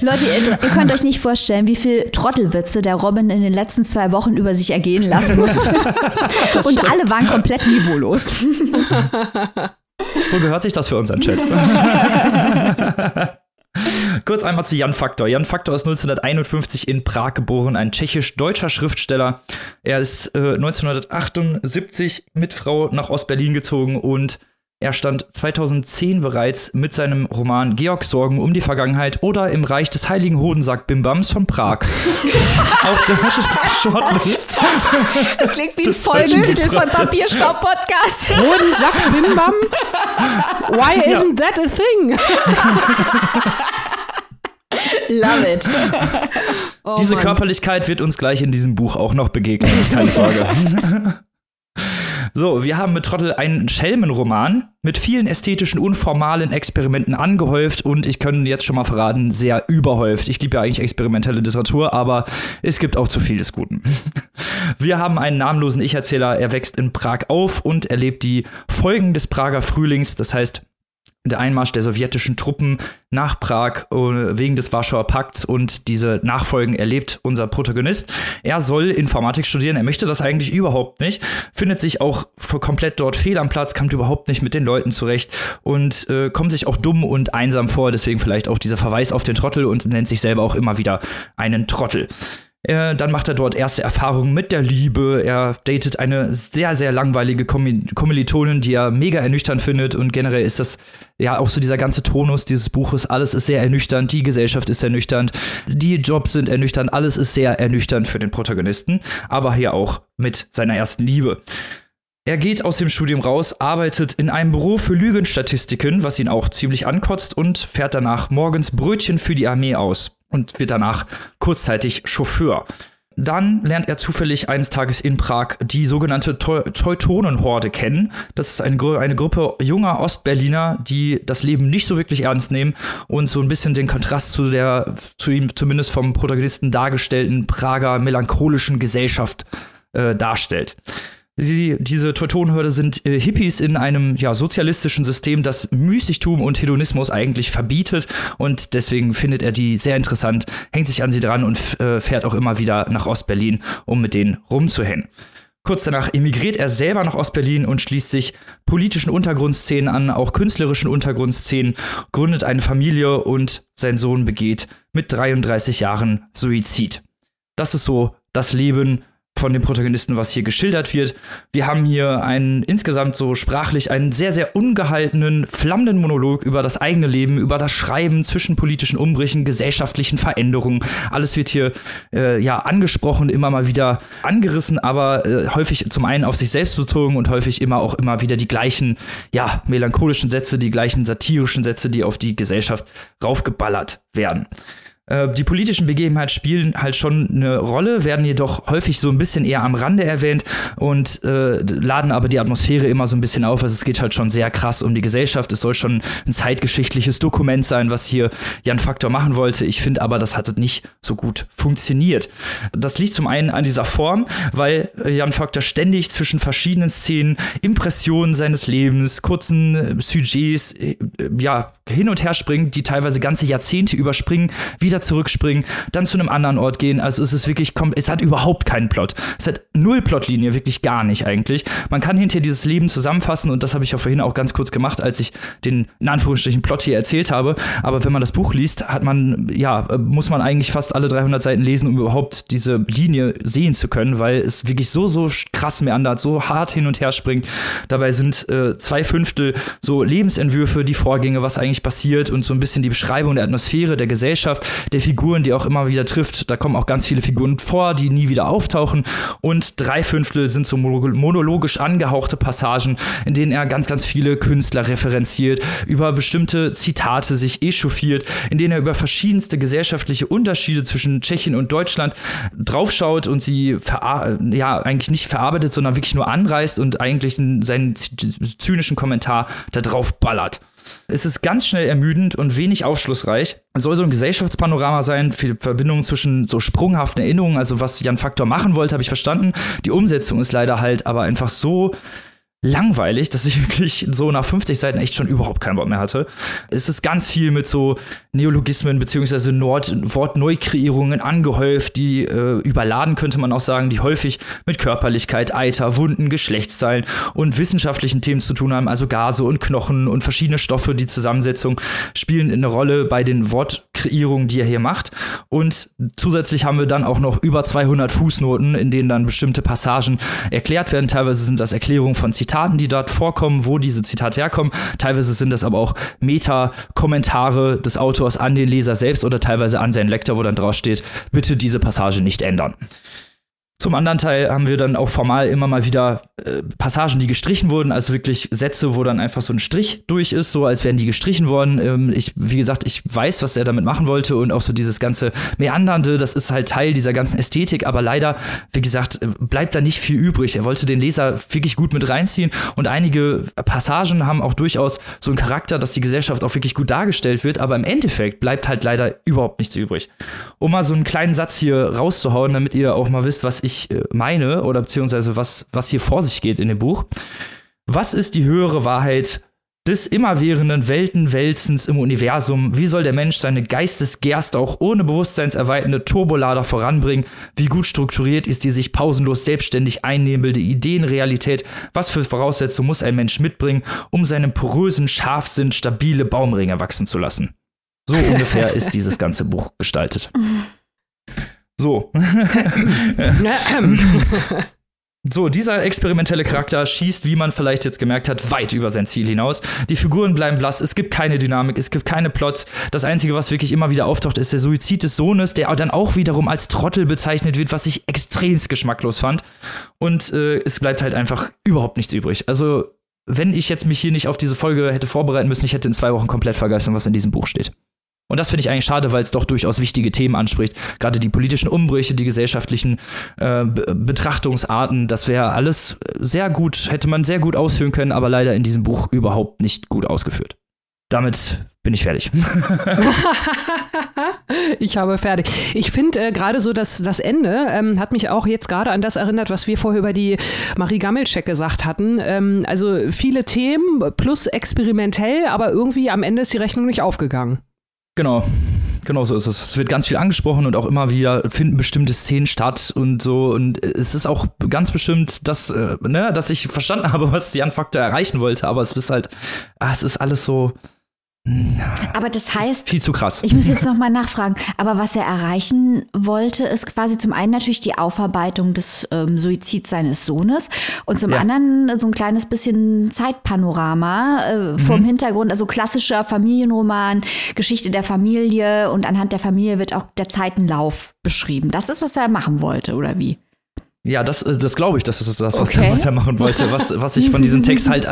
Leute, ihr, ihr, könnt euch nicht vorstellen, wie viel Trottelwitze der Robin in den letzten zwei Wochen über sich ergehen lassen muss. Und stimmt. alle waren komplett niveaulos. So gehört sich das für unseren Chat. Kurz einmal zu Jan Faktor. Jan Faktor ist 1951 in Prag geboren, ein tschechisch-deutscher Schriftsteller. Er ist äh, 1978 mit Frau nach Ostberlin gezogen und er stand 2010 bereits mit seinem Roman Georg Sorgen um die Vergangenheit oder im Reich des heiligen Hodensack Bimbams von Prag auf der Shortlist. Das klingt wie ein Folgentitel von Papierstaub Podcast. Hodensack Bimbam? Why isn't ja. that a thing? Love it. Oh Diese Mann. Körperlichkeit wird uns gleich in diesem Buch auch noch begegnen, keine Sorge. So, wir haben mit Trottel einen Schelmenroman mit vielen ästhetischen und formalen Experimenten angehäuft und ich kann jetzt schon mal verraten, sehr überhäuft. Ich liebe ja eigentlich experimentelle Literatur, aber es gibt auch zu viel des Guten. Wir haben einen namenlosen Ich-Erzähler, er wächst in Prag auf und erlebt die Folgen des Prager Frühlings, das heißt der Einmarsch der sowjetischen Truppen nach Prag äh, wegen des Warschauer Pakts und diese Nachfolgen erlebt unser Protagonist. Er soll Informatik studieren, er möchte das eigentlich überhaupt nicht, findet sich auch komplett dort fehl am Platz, kommt überhaupt nicht mit den Leuten zurecht und äh, kommt sich auch dumm und einsam vor, deswegen vielleicht auch dieser Verweis auf den Trottel und nennt sich selber auch immer wieder einen Trottel. Äh, dann macht er dort erste Erfahrungen mit der Liebe. Er datet eine sehr, sehr langweilige Kommilitonin, die er mega ernüchternd findet. Und generell ist das ja auch so dieser ganze Tonus dieses Buches. Alles ist sehr ernüchternd. Die Gesellschaft ist ernüchternd. Die Jobs sind ernüchternd. Alles ist sehr ernüchternd für den Protagonisten. Aber hier auch mit seiner ersten Liebe. Er geht aus dem Studium raus, arbeitet in einem Büro für Lügenstatistiken, was ihn auch ziemlich ankotzt, und fährt danach morgens Brötchen für die Armee aus und wird danach kurzzeitig Chauffeur. Dann lernt er zufällig eines Tages in Prag die sogenannte Teutonenhorde kennen. Das ist eine, Gru eine Gruppe junger Ostberliner, die das Leben nicht so wirklich ernst nehmen und so ein bisschen den Kontrast zu der, zu ihm zumindest vom Protagonisten dargestellten Prager melancholischen Gesellschaft äh, darstellt. Sie, diese Teutonenhörde sind äh, Hippies in einem ja, sozialistischen System, das Müßigtum und Hedonismus eigentlich verbietet. Und deswegen findet er die sehr interessant, hängt sich an sie dran und äh, fährt auch immer wieder nach Ostberlin, um mit denen rumzuhängen. Kurz danach emigriert er selber nach Ostberlin und schließt sich politischen Untergrundszenen an, auch künstlerischen Untergrundszenen, gründet eine Familie und sein Sohn begeht mit 33 Jahren Suizid. Das ist so das Leben von dem Protagonisten, was hier geschildert wird. Wir haben hier einen insgesamt so sprachlich einen sehr, sehr ungehaltenen, flammenden Monolog über das eigene Leben, über das Schreiben zwischen politischen Umbrüchen, gesellschaftlichen Veränderungen. Alles wird hier äh, ja angesprochen, immer mal wieder angerissen, aber äh, häufig zum einen auf sich selbst bezogen und häufig immer auch immer wieder die gleichen, ja, melancholischen Sätze, die gleichen satirischen Sätze, die auf die Gesellschaft raufgeballert werden. Äh, die politischen Begebenheiten spielen halt schon eine Rolle, werden jedoch häufig so ein bisschen eher am Rande erwähnt und äh, laden aber die Atmosphäre immer so ein bisschen auf. Also es geht halt schon sehr krass um die Gesellschaft. Es soll schon ein zeitgeschichtliches Dokument sein, was hier Jan Faktor machen wollte. Ich finde aber, das hat nicht so gut funktioniert. Das liegt zum einen an dieser Form, weil Jan Faktor ständig zwischen verschiedenen Szenen, Impressionen seines Lebens, kurzen Sujets, äh, ja, hin und her springen, die teilweise ganze Jahrzehnte überspringen, wieder zurückspringen, dann zu einem anderen Ort gehen. Also es ist wirklich, es hat überhaupt keinen Plot. Es hat null Plotlinie, wirklich gar nicht eigentlich. Man kann hinterher dieses Leben zusammenfassen und das habe ich ja vorhin auch ganz kurz gemacht, als ich den in Anführungsstrichen Plot hier erzählt habe. Aber wenn man das Buch liest, hat man, ja, muss man eigentlich fast alle 300 Seiten lesen, um überhaupt diese Linie sehen zu können, weil es wirklich so, so krass meandert, so hart hin und her springt. Dabei sind äh, zwei Fünftel so Lebensentwürfe, die Vorgänge, was eigentlich passiert und so ein bisschen die Beschreibung der Atmosphäre, der Gesellschaft, der Figuren, die auch immer wieder trifft. Da kommen auch ganz viele Figuren vor, die nie wieder auftauchen. Und drei Fünftel sind so monologisch angehauchte Passagen, in denen er ganz, ganz viele Künstler referenziert, über bestimmte Zitate sich echauffiert, in denen er über verschiedenste gesellschaftliche Unterschiede zwischen Tschechien und Deutschland draufschaut und sie ja eigentlich nicht verarbeitet, sondern wirklich nur anreißt und eigentlich seinen zynischen Kommentar da drauf ballert. Es ist ganz schnell ermüdend und wenig aufschlussreich. Es soll so ein Gesellschaftspanorama sein, viele Verbindungen zwischen so sprunghaften Erinnerungen, also was Jan Faktor machen wollte, habe ich verstanden. Die Umsetzung ist leider halt aber einfach so langweilig, dass ich wirklich so nach 50 Seiten echt schon überhaupt keinen Bock mehr hatte. Es ist ganz viel mit so Neologismen beziehungsweise Wortneukreierungen angehäuft, die äh, überladen könnte man auch sagen, die häufig mit Körperlichkeit, Eiter, Wunden, Geschlechtsteilen und wissenschaftlichen Themen zu tun haben, also Gase und Knochen und verschiedene Stoffe, die Zusammensetzung spielen eine Rolle bei den Wortkreierungen, die er hier macht. Und zusätzlich haben wir dann auch noch über 200 Fußnoten, in denen dann bestimmte Passagen erklärt werden. Teilweise sind das Erklärungen von Zitaten Zitaten, die dort vorkommen, wo diese Zitate herkommen. Teilweise sind das aber auch Meta-Kommentare des Autors an den Leser selbst oder teilweise an seinen Lektor, wo dann drauf steht, bitte diese Passage nicht ändern. Zum anderen Teil haben wir dann auch formal immer mal wieder äh, Passagen, die gestrichen wurden, also wirklich Sätze, wo dann einfach so ein Strich durch ist, so als wären die gestrichen worden. Ähm, ich, wie gesagt, ich weiß, was er damit machen wollte und auch so dieses ganze Meandernde, das ist halt Teil dieser ganzen Ästhetik, aber leider, wie gesagt, äh, bleibt da nicht viel übrig. Er wollte den Leser wirklich gut mit reinziehen und einige Passagen haben auch durchaus so einen Charakter, dass die Gesellschaft auch wirklich gut dargestellt wird, aber im Endeffekt bleibt halt leider überhaupt nichts übrig. Um mal so einen kleinen Satz hier rauszuhauen, damit ihr auch mal wisst, was ich ich äh, meine oder beziehungsweise was, was hier vor sich geht in dem Buch. Was ist die höhere Wahrheit des immerwährenden Weltenwälzens im Universum? Wie soll der Mensch seine Geistesgerste auch ohne bewusstseinserweiternde Turbolader voranbringen? Wie gut strukturiert ist die sich pausenlos selbstständig einnehmende Ideenrealität? Was für Voraussetzungen muss ein Mensch mitbringen, um seinem porösen Scharfsinn stabile Baumringe wachsen zu lassen? So ungefähr ist dieses ganze Buch gestaltet. So. So, dieser experimentelle Charakter schießt, wie man vielleicht jetzt gemerkt hat, weit über sein Ziel hinaus. Die Figuren bleiben blass, es gibt keine Dynamik, es gibt keine Plots. Das Einzige, was wirklich immer wieder auftaucht, ist der Suizid des Sohnes, der dann auch wiederum als Trottel bezeichnet wird, was ich extremst geschmacklos fand. Und äh, es bleibt halt einfach überhaupt nichts übrig. Also, wenn ich jetzt mich hier nicht auf diese Folge hätte vorbereiten müssen, ich hätte in zwei Wochen komplett vergessen, was in diesem Buch steht. Und das finde ich eigentlich schade, weil es doch durchaus wichtige Themen anspricht. Gerade die politischen Umbrüche, die gesellschaftlichen äh, Betrachtungsarten, das wäre alles sehr gut, hätte man sehr gut ausführen können, aber leider in diesem Buch überhaupt nicht gut ausgeführt. Damit bin ich fertig. ich habe fertig. Ich finde äh, gerade so, dass das Ende ähm, hat mich auch jetzt gerade an das erinnert, was wir vorher über die Marie Gammelcheck gesagt hatten. Ähm, also viele Themen plus experimentell, aber irgendwie am Ende ist die Rechnung nicht aufgegangen. Genau. Genau so ist es. Es wird ganz viel angesprochen und auch immer wieder finden bestimmte Szenen statt und so. Und es ist auch ganz bestimmt, dass, äh, ne, dass ich verstanden habe, was Jan Faktor erreichen wollte, aber es ist halt, ach, es ist alles so aber das heißt. Viel zu krass. Ich muss jetzt nochmal nachfragen. Aber was er erreichen wollte, ist quasi zum einen natürlich die Aufarbeitung des ähm, Suizids seines Sohnes und zum ja. anderen so ein kleines bisschen Zeitpanorama äh, mhm. vom Hintergrund, also klassischer Familienroman, Geschichte der Familie und anhand der Familie wird auch der Zeitenlauf beschrieben. Das ist, was er machen wollte, oder wie? Ja, das, äh, das glaube ich, das ist das, was, Okay. er, was er machen wollte. Was, was ich von diesem Text halt,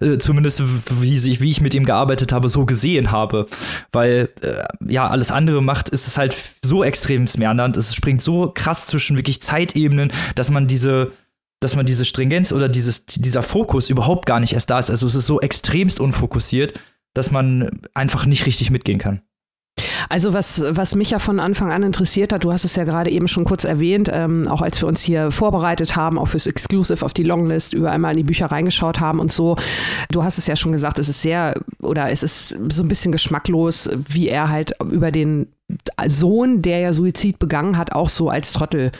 äh, zumindest wie, ich, wie ich mit ihm gearbeitet habe, so gesehen habe. Weil, äh, ja, alles andere macht, ist es halt so extrem meandernd. Es springt so krass zwischen wirklich Zeitebenen, dass man diese, dass man diese Stringenz oder dieses, dieser Fokus überhaupt gar nicht erst da ist. Also es ist so extremst unfokussiert, dass man einfach nicht richtig mitgehen kann. Also was, was mich ja von Anfang an interessiert hat, du hast es ja gerade eben schon kurz erwähnt, ähm, auch als wir uns hier vorbereitet haben, auch fürs Exclusive auf die Longlist, über einmal in die Bücher reingeschaut haben und so. Du hast es ja schon gesagt, es ist sehr, oder es ist so ein bisschen geschmacklos, wie er halt über den Sohn, der ja Suizid begangen hat, auch so als Trottel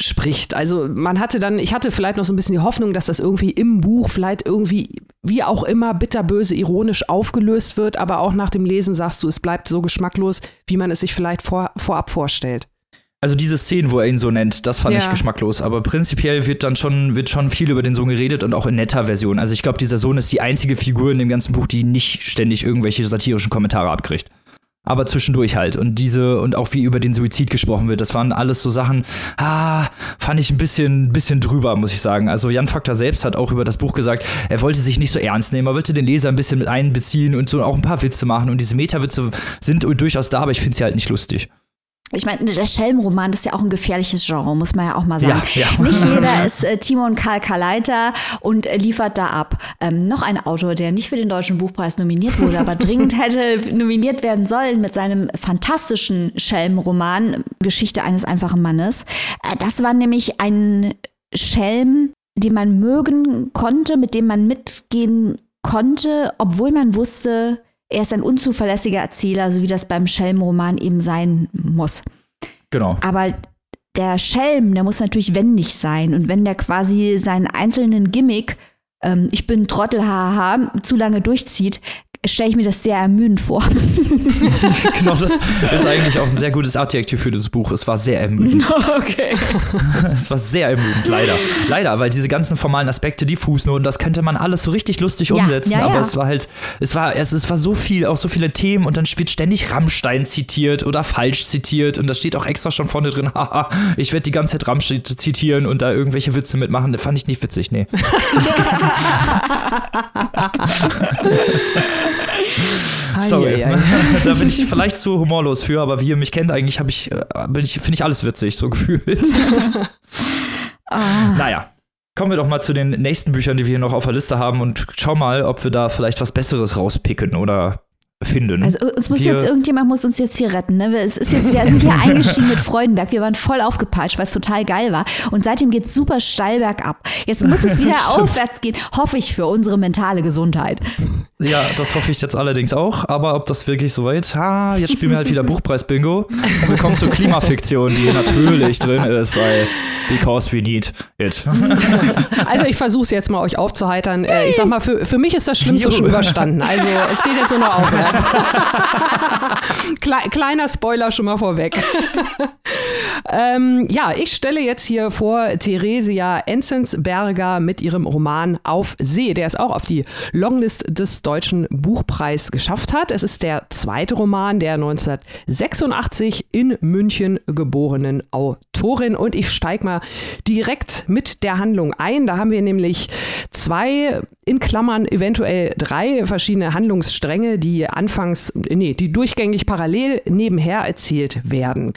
spricht. Also man hatte dann, ich hatte vielleicht noch so ein bisschen die Hoffnung, dass das irgendwie im Buch vielleicht irgendwie, wie auch immer, bitterböse, ironisch aufgelöst wird, aber auch nach dem Lesen sagst du, es bleibt so geschmacklos, wie man es sich vielleicht vor, vorab vorstellt. Also diese Szenen, wo er ihn so nennt, das fand Ja. ich geschmacklos. Aber prinzipiell wird dann schon, wird schon viel über den Sohn geredet und auch in netter Version. Also ich glaube, dieser Sohn ist die einzige Figur in dem ganzen Buch, die nicht ständig irgendwelche satirischen Kommentare abkriegt. Aber zwischendurch halt. Und diese, und auch wie über den Suizid gesprochen wird, das waren alles so Sachen, ah, fand ich ein bisschen, bisschen drüber, muss ich sagen. Also Jan Faktor selbst hat auch über das Buch gesagt, er wollte sich nicht so ernst nehmen, er wollte den Leser ein bisschen mit einbeziehen und so auch ein paar Witze machen. Und diese Meta-Witze sind durchaus da, aber ich finde sie halt nicht lustig. Ich meine, der Schelmenroman das ist ja auch ein gefährliches Genre, muss man ja auch mal sagen. Ja, ja. Nicht jeder ist äh, Timon Karl Kaleiter und äh, liefert da ab. Ähm, noch ein Autor, der nicht für den Deutschen Buchpreis nominiert wurde, aber dringend hätte nominiert werden sollen mit seinem fantastischen Schelmenroman Geschichte eines einfachen Mannes. Äh, das war nämlich ein Schelm, den man mögen konnte, mit dem man mitgehen konnte, obwohl man wusste, er ist ein unzuverlässiger Erzähler, so wie das beim Schelmenroman eben sein muss. Genau. Aber der Schelm, der muss natürlich wendig sein. Und wenn der quasi seinen einzelnen Gimmick, ähm, ich bin Trottel, haha, zu lange durchzieht, stelle ich mir das sehr ermüdend vor. genau, das ist eigentlich auch ein sehr gutes Adjektiv für das Buch. Es war sehr ermüdend. okay. es war sehr ermüdend, leider. Leider, weil diese ganzen formalen Aspekte, die Fußnoten, das könnte man alles so richtig lustig Ja, umsetzen. ja, aber ja. es war halt, es war, es, es war so viel, auch so viele Themen und dann wird ständig Rammstein zitiert oder falsch zitiert und das steht auch extra schon vorne drin, haha, ich werde die ganze Zeit Rammstein zitieren und da irgendwelche Witze mitmachen. Das fand ich nicht witzig, nee. Sorry. Ei, ei, ei. da bin ich vielleicht zu humorlos für, aber wie ihr mich kennt, eigentlich habe ich, äh, bin ich, finde ich alles witzig, so gefühlt. Ah. Naja. Kommen wir doch mal zu den nächsten Büchern, die wir hier noch auf der Liste haben und schau mal, ob wir da vielleicht was Besseres rauspicken oder finden. Also uns muss Wir- jetzt irgendjemand muss uns jetzt hier retten. Ne? Es ist jetzt, wir sind hier eingestiegen mit Freudenberg. Wir waren voll aufgepeitscht, weil es total geil war. Und seitdem geht es super steil bergab. Jetzt muss es wieder aufwärts gehen, hoffe ich für unsere mentale Gesundheit. Ja, das hoffe ich jetzt allerdings auch. Aber ob das wirklich so weit? Ah, jetzt spielen wir halt wieder Buchpreis-Bingo. Und wir kommen zur Klimafiktion, die natürlich drin ist, weil because we need it. Also ich versuche es jetzt mal euch aufzuheitern. Äh, Ich sag mal, für, für mich ist das Schlimmste schon überstanden. Also es geht jetzt nur noch aufwärts. Kle kleiner Spoiler schon mal vorweg. ähm, ja, ich stelle jetzt hier vor Theresia Enzensberger mit ihrem Roman Auf See, der es auch auf die Longlist des Deutschen Buchpreis geschafft hat. Es ist der zweite Roman der 1986 in München geborenen Autorin und ich steige mal direkt mit der Handlung ein. Da haben wir nämlich zwei, in Klammern eventuell drei verschiedene Handlungsstränge, die anfangs, nee, die durchgängig parallel nebenher erzählt werden.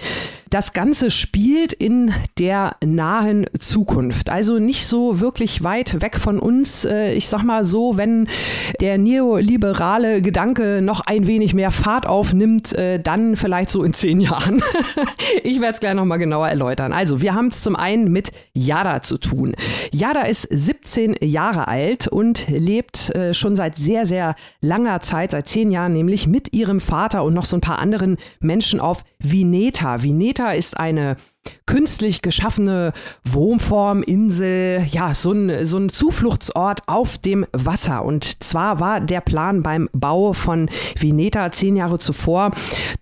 Das Ganze spielt in der nahen Zukunft, also nicht so wirklich weit weg von uns. Äh, Ich sag mal so, wenn der neoliberale Gedanke noch ein wenig mehr Fahrt aufnimmt, äh, dann vielleicht so in zehn Jahren. Ich werde es gleich nochmal genauer erläutern. Also, wir haben es zum einen mit Yada zu tun. Yada ist 17 Jahre alt und lebt äh, schon seit sehr, sehr langer Zeit, seit zehn Jahren nämlich, mit ihrem Vater und noch so ein paar anderen Menschen auf Vineta. Vineta ist eine Yeah. Künstlich geschaffene Wohnform, Insel, ja, so ein, so ein Zufluchtsort auf dem Wasser. Und zwar war der Plan beim Bau von Vineta zehn Jahre zuvor,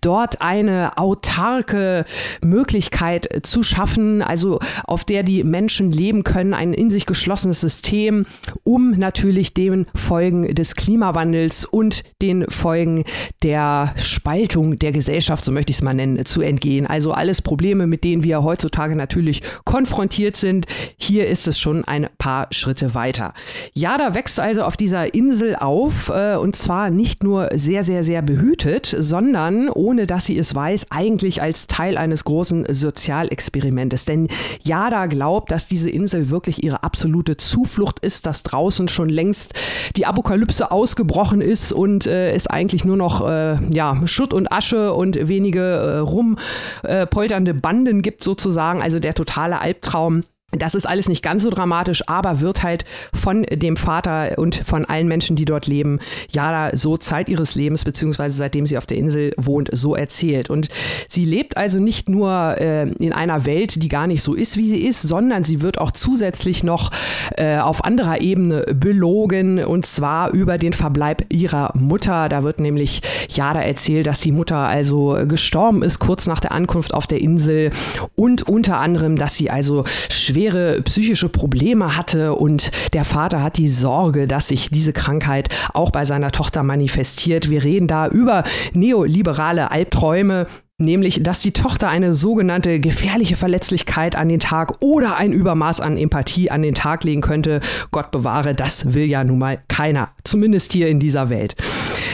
dort eine autarke Möglichkeit zu schaffen, also auf der die Menschen leben können, ein in sich geschlossenes System, um natürlich den Folgen des Klimawandels und den Folgen der Spaltung der Gesellschaft, so möchte ich es mal nennen, zu entgehen. Also alles Probleme, mit denen wir wir heutzutage natürlich konfrontiert sind. Hier ist es schon ein paar Schritte weiter. Yada wächst also auf dieser Insel auf äh, und zwar nicht nur sehr, sehr, sehr behütet, sondern ohne dass sie es weiß, eigentlich als Teil eines großen Sozialexperimentes. Denn Yada glaubt, dass diese Insel wirklich ihre absolute Zuflucht ist, dass draußen schon längst die Apokalypse ausgebrochen ist und äh, es eigentlich nur noch äh, ja, Schutt und Asche und wenige äh, rumpolternde Banden gibt sozusagen, also der totale Albtraum das ist alles nicht ganz so dramatisch, aber wird halt von dem Vater und von allen Menschen, die dort leben, ja so Zeit ihres Lebens, beziehungsweise seitdem sie auf der Insel wohnt, so erzählt. Und sie lebt also nicht nur äh, in einer Welt, die gar nicht so ist, wie sie ist, sondern sie wird auch zusätzlich noch äh, auf anderer Ebene belogen und zwar über den Verbleib ihrer Mutter. Da wird nämlich Jada erzählt, dass die Mutter also gestorben ist kurz nach der Ankunft auf der Insel und unter anderem, dass sie also schwer schwere psychische Probleme hatte und der Vater hat die Sorge, dass sich diese Krankheit auch bei seiner Tochter manifestiert. Wir reden da über neoliberale Albträume, nämlich dass die Tochter eine sogenannte gefährliche Verletzlichkeit an den Tag oder ein Übermaß an Empathie an den Tag legen könnte. Gott bewahre, das will ja nun mal keiner, zumindest hier in dieser Welt.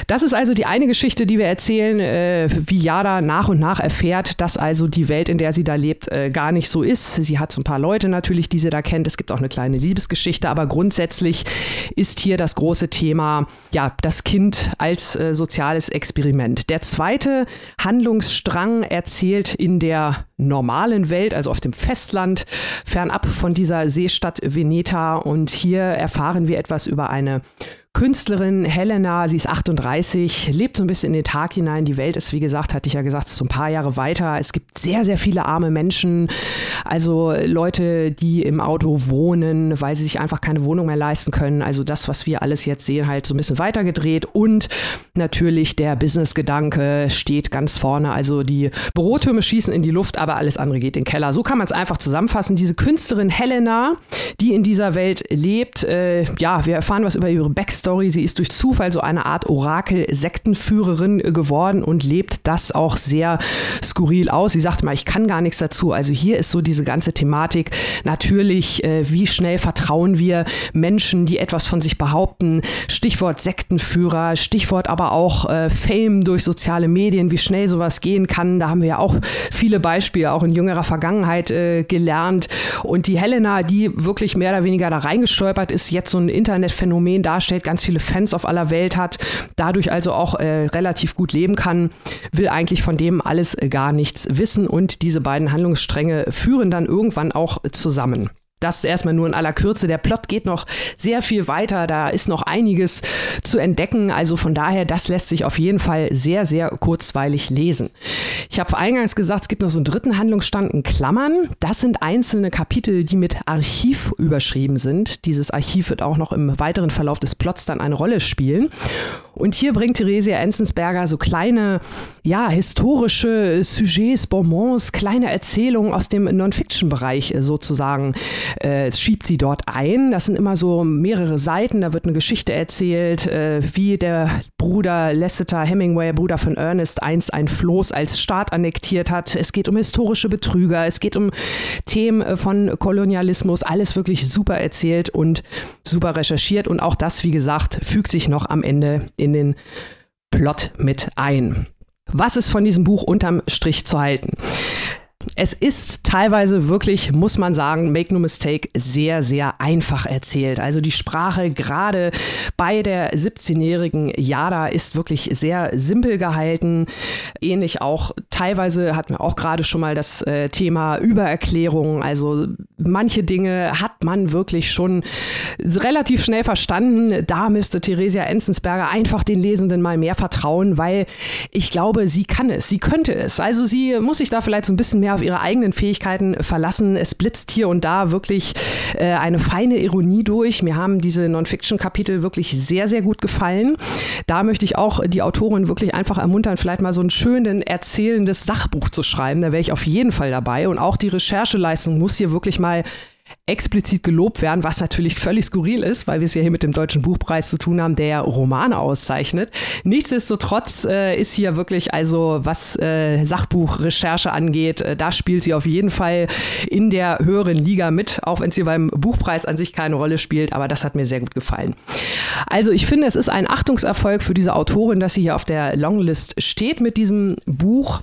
Das ist also die eine Geschichte, die wir erzählen, äh, wie Yada nach und nach erfährt, dass also die Welt, in der sie da lebt, äh, gar nicht so ist. Sie hat so ein paar Leute natürlich, die sie da kennt. Es gibt auch eine kleine Liebesgeschichte, aber grundsätzlich ist hier das große Thema, ja, das Kind als äh, soziales Experiment. Der zweite Handlungsstrang erzählt in der normalen Welt, also auf dem Festland, fernab von dieser Seestadt Veneta. Und hier erfahren wir etwas über eine Künstlerin Helena, sie ist 38, lebt so ein bisschen in den Tag hinein. Die Welt ist, wie gesagt, hatte ich ja gesagt, so ein paar Jahre weiter. Es gibt sehr, sehr viele arme Menschen, also Leute, die im Auto wohnen, weil sie sich einfach keine Wohnung mehr leisten können. Also das, was wir alles jetzt sehen, halt so ein bisschen weitergedreht. Und natürlich der Business-Gedanke steht ganz vorne. Also die Bürotürme schießen in die Luft, aber alles andere geht in den Keller. So kann man es einfach zusammenfassen. Diese Künstlerin Helena, die in dieser Welt lebt, äh, ja, wir erfahren was über ihre Backstory Story. Sie ist durch Zufall so eine Art Orakel-Sektenführerin geworden und lebt das auch sehr skurril aus. Sie sagt mal, ich kann gar nichts dazu. Also hier ist so diese ganze Thematik. Natürlich, äh, wie schnell vertrauen wir Menschen, die etwas von sich behaupten. Stichwort Sektenführer, Stichwort aber auch äh, Fame durch soziale Medien, wie schnell sowas gehen kann. Da haben wir ja auch viele Beispiele auch in jüngerer Vergangenheit äh, gelernt. Und die Helena, die wirklich mehr oder weniger da reingestolpert ist, jetzt so ein Internetphänomen darstellt, ganz viele Fans auf aller Welt hat, dadurch also auch äh, relativ gut leben kann, will eigentlich von dem alles äh, gar nichts wissen und diese beiden Handlungsstränge führen dann irgendwann auch zusammen. Das erstmal nur in aller Kürze. Der Plot geht noch sehr viel weiter. Da ist noch einiges zu entdecken. Also von daher, das lässt sich auf jeden Fall sehr, sehr kurzweilig lesen. Ich habe eingangs gesagt, es gibt noch so einen dritten Handlungsstand in Klammern. Das sind einzelne Kapitel, die mit Archiv überschrieben sind. Dieses Archiv wird auch noch im weiteren Verlauf des Plots dann eine Rolle spielen. Und hier bringt Theresia Enzensberger so kleine, ja, historische Sujets, Bonbons, kleine Erzählungen aus dem Non-Fiction-Bereich sozusagen äh, schiebt sie dort ein. Das sind immer so mehrere Seiten, da wird eine Geschichte erzählt, äh, wie der Bruder Lasseter Hemingway, Bruder von Ernest, einst ein Floß als Staat annektiert hat. Es geht um historische Betrüger, es geht um Themen äh, von Kolonialismus, alles wirklich super erzählt und super recherchiert und auch das, wie gesagt, fügt sich noch am Ende in den Plot mit ein. Was ist von diesem Buch unterm Strich zu halten? Es ist teilweise wirklich, muss man sagen, make no mistake, sehr, sehr einfach erzählt. Also die Sprache gerade bei der 17-jährigen Yada ist wirklich sehr simpel gehalten. Ähnlich auch, teilweise hatten wir auch gerade schon mal das äh, Thema Übererklärung. Also manche Dinge hat man wirklich schon relativ schnell verstanden. Da müsste Theresia Enzensberger einfach den Lesenden mal mehr vertrauen, weil ich glaube, sie kann es, sie könnte es. Also sie muss sich da vielleicht so ein bisschen mehr auf ihre eigenen Fähigkeiten verlassen. Es blitzt hier und da wirklich äh, eine feine Ironie durch. Mir haben diese Non-Fiction-Kapitel wirklich sehr, sehr gut gefallen. Da möchte ich auch die Autorin wirklich einfach ermuntern, vielleicht mal so ein schönes, erzählendes Sachbuch zu schreiben. Da wäre ich auf jeden Fall dabei. Und auch die Rechercheleistung muss hier wirklich mal explizit gelobt werden, was natürlich völlig skurril ist, weil wir es ja hier mit dem Deutschen Buchpreis zu tun haben, der ja Romane auszeichnet. Nichtsdestotrotz äh, ist hier wirklich, also was äh, Sachbuchrecherche angeht, äh, da spielt sie auf jeden Fall in der höheren Liga mit, auch wenn es hier beim Buchpreis an sich keine Rolle spielt, aber das hat mir sehr gut gefallen. Also ich finde, es ist ein Achtungserfolg für diese Autorin, dass sie hier auf der Longlist steht mit diesem Buch.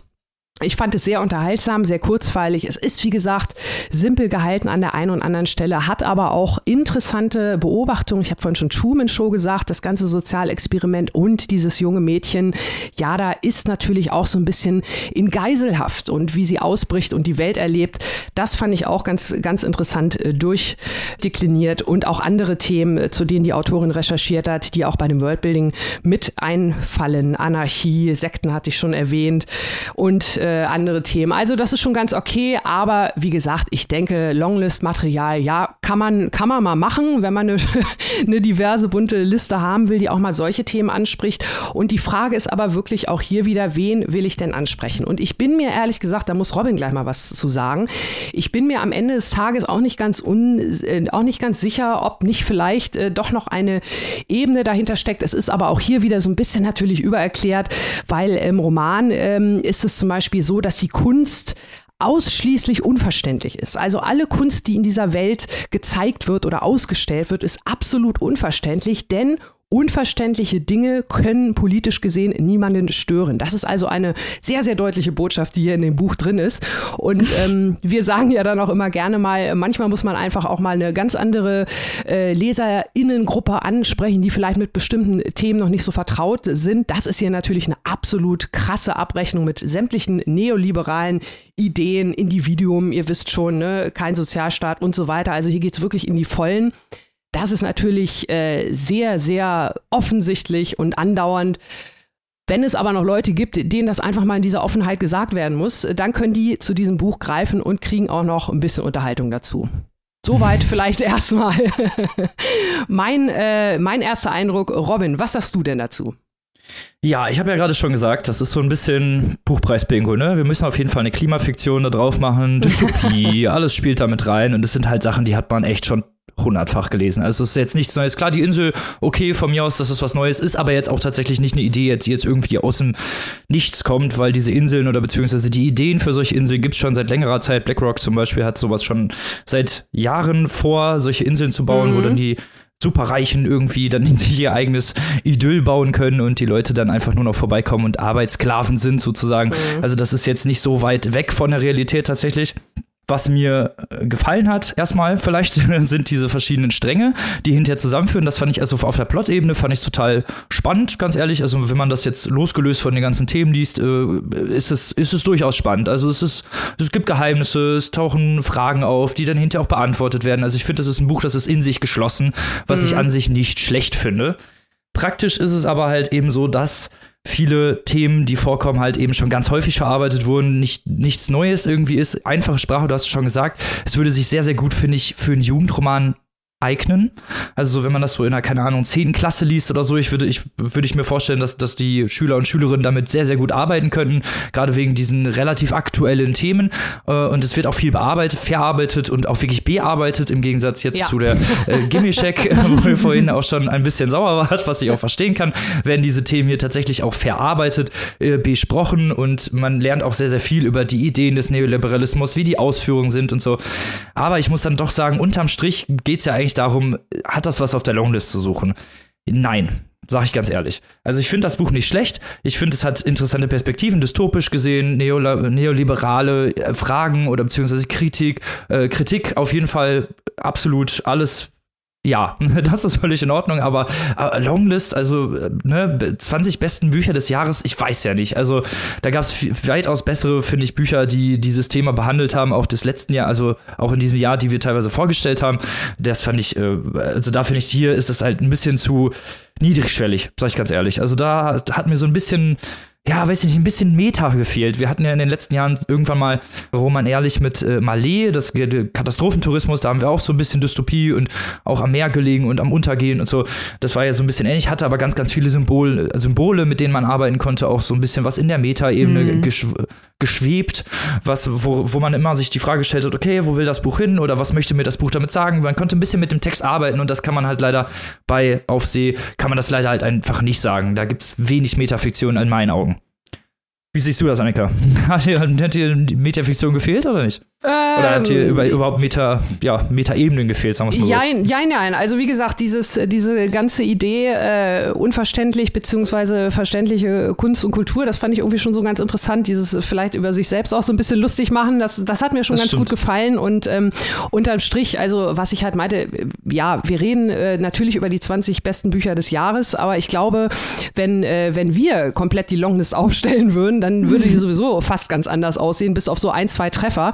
Ich fand es sehr unterhaltsam, sehr kurzweilig. Es ist, wie gesagt, simpel gehalten an der einen und anderen Stelle, hat aber auch interessante Beobachtungen. Ich habe vorhin schon Truman Show gesagt, das ganze Sozialexperiment und dieses junge Mädchen. Ja, da ist natürlich auch so ein bisschen in Geiselhaft und wie sie ausbricht und die Welt erlebt. Das fand ich auch ganz, ganz interessant äh, durchdekliniert und auch andere Themen, äh, zu denen die Autorin recherchiert hat, die auch bei dem Worldbuilding mit einfallen. Anarchie, Sekten hatte ich schon erwähnt und äh, andere Themen. Also das ist schon ganz okay, aber wie gesagt, ich denke, Longlist-Material, ja, kann man, kann man mal machen, wenn man eine, eine diverse bunte Liste haben will, die auch mal solche Themen anspricht. Und die Frage ist aber wirklich auch hier wieder, wen will ich denn ansprechen? Und ich bin mir ehrlich gesagt, da muss Robin gleich mal was zu sagen. Ich bin mir am Ende des Tages auch nicht ganz un, äh, auch nicht ganz sicher, ob nicht vielleicht äh, doch noch eine Ebene dahinter steckt. Es ist aber auch hier wieder so ein bisschen natürlich übererklärt, weil im Roman ähm, ist es zum Beispiel so, dass die Kunst ausschließlich unverständlich ist. Also alle Kunst, die in dieser Welt gezeigt wird oder ausgestellt wird, ist absolut unverständlich, denn Unverständliche Dinge können politisch gesehen niemanden stören. Das ist also eine sehr, sehr deutliche Botschaft, die hier in dem Buch drin ist. Und ähm, wir sagen ja dann auch immer gerne mal, manchmal muss man einfach auch mal eine ganz andere äh, Leserinnengruppe ansprechen, die vielleicht mit bestimmten Themen noch nicht so vertraut sind. Das ist hier natürlich eine absolut krasse Abrechnung mit sämtlichen neoliberalen Ideen, Individuum, ihr wisst schon, ne? kein Sozialstaat und so weiter. Also hier geht es wirklich in die Vollen. Das ist natürlich äh, sehr, sehr offensichtlich und andauernd. Wenn es aber noch Leute gibt, denen das einfach mal in dieser Offenheit gesagt werden muss, dann können die zu diesem Buch greifen und kriegen auch noch ein bisschen Unterhaltung dazu. Soweit vielleicht erstmal mein, äh, mein erster Eindruck. Robin, was sagst du denn dazu? Ja, ich habe ja gerade schon gesagt, das ist so ein bisschen Buchpreis-Bingo, ne? Wir müssen auf jeden Fall eine Klimafiktion da drauf machen, Dystopie, alles spielt da mit rein und es sind halt Sachen, die hat man echt schon hundertfach gelesen. Also es ist jetzt nichts Neues. Klar, die Insel, okay, von mir aus, dass es was Neues ist, aber jetzt auch tatsächlich nicht eine Idee, die jetzt irgendwie aus dem Nichts kommt, weil diese Inseln oder beziehungsweise die Ideen für solche Inseln gibt es schon seit längerer Zeit. BlackRock zum Beispiel hat sowas schon seit Jahren vor, solche Inseln zu bauen, mhm. wo dann die Superreichen irgendwie dann sich ihr eigenes Idyll bauen können und die Leute dann einfach nur noch vorbeikommen und Arbeitssklaven sind sozusagen. Mhm. Also das ist jetzt nicht so weit weg von der Realität tatsächlich. Was mir äh, gefallen hat, erstmal vielleicht, sind diese verschiedenen Stränge, die hinterher zusammenführen. Das fand ich also auf der Plot-Ebene fand ich total spannend, ganz ehrlich. Also wenn man das jetzt losgelöst von den ganzen Themen liest, äh, ist es, ist es durchaus spannend. Also es ist, es gibt Geheimnisse, es tauchen Fragen auf, die dann hinterher auch beantwortet werden. Also ich finde, das ist ein Buch, das ist in sich geschlossen, was mhm. ich an sich nicht schlecht finde. Praktisch ist es aber halt eben so, dass viele Themen, die vorkommen, halt eben schon ganz häufig verarbeitet wurden, nicht, nichts Neues irgendwie ist. Einfache Sprache, du hast es schon gesagt. Es würde sich sehr, sehr gut, finde ich, für einen Jugendroman eignen. Also so, wenn man das so in einer, keine Ahnung, 10. Klasse liest oder so, ich würde ich, würde ich mir vorstellen, dass, dass die Schüler und Schülerinnen damit sehr, sehr gut arbeiten könnten, gerade wegen diesen relativ aktuellen Themen. Äh, und es wird auch viel bearbeitet, verarbeitet und auch wirklich bearbeitet, im Gegensatz jetzt ja. zu der äh, Gimmischek, wo wir vorhin auch schon ein bisschen sauer wart, was ich auch verstehen kann, werden diese Themen hier tatsächlich auch verarbeitet, äh, besprochen und man lernt auch sehr, sehr viel über die Ideen des Neoliberalismus, wie die Ausführungen sind und so. Aber ich muss dann doch sagen, unterm Strich geht es ja eigentlich nicht darum, hat das was auf der Longlist zu suchen? Nein, sag ich ganz ehrlich. Also ich finde das Buch nicht schlecht. Ich finde, es hat interessante Perspektiven, dystopisch gesehen, neoliberale äh, Fragen oder beziehungsweise Kritik. Äh, Kritik auf jeden Fall absolut alles ja, das ist völlig in Ordnung, aber äh, Longlist, also äh, ne, 20 besten Bücher des Jahres, ich weiß ja nicht. Also da gab es weitaus bessere, finde ich, Bücher, die dieses Thema behandelt haben, auch des letzten Jahr, also auch in diesem Jahr, die wir teilweise vorgestellt haben. Das fand ich, äh, also da finde ich, hier ist es halt ein bisschen zu niedrigschwellig, sag ich ganz ehrlich. Also da hat mir so ein bisschen ja, weiß ich nicht, ein bisschen Meta gefehlt. Wir hatten ja in den letzten Jahren irgendwann mal Roman Ehrlich mit äh, Malé, das Katastrophentourismus, da haben wir auch so ein bisschen Dystopie und auch am Meer gelegen und am Untergehen und so. Das war ja so ein bisschen ähnlich, hatte aber ganz, ganz viele Symbol, Symbole, mit denen man arbeiten konnte, auch so ein bisschen was in der Meta-Ebene mhm. Geschwebt, was, wo, wo man immer sich die Frage gestellt hat, okay, wo will das Buch hin oder was möchte mir das Buch damit sagen? Man konnte ein bisschen mit dem Text arbeiten und das kann man halt leider bei Aufseh, kann man das leider halt einfach nicht sagen. Da gibt es wenig Metafiktion in meinen Augen. Wie siehst du das, Annika? Hat dir, hat dir die Metafiktion gefehlt oder nicht? Ähm, oder hat dir über, überhaupt Meta, ja, Meta-Ebenen gefehlt, sagen wir mal so? Jein, jein, jein. Also wie gesagt, dieses, diese ganze Idee, äh, unverständlich beziehungsweise verständliche Kunst und Kultur, das fand ich irgendwie schon so ganz interessant. Dieses vielleicht über sich selbst auch so ein bisschen lustig machen, das, das hat mir schon das ganz stimmt. gut gefallen. Und ähm, unterm Strich, also was ich halt meinte, ja, wir reden äh, natürlich über die 20 besten Bücher des Jahres, aber ich glaube, wenn, äh, wenn wir komplett die Longlist aufstellen würden, dann würde die sowieso fast ganz anders aussehen, bis auf so ein, zwei Treffer.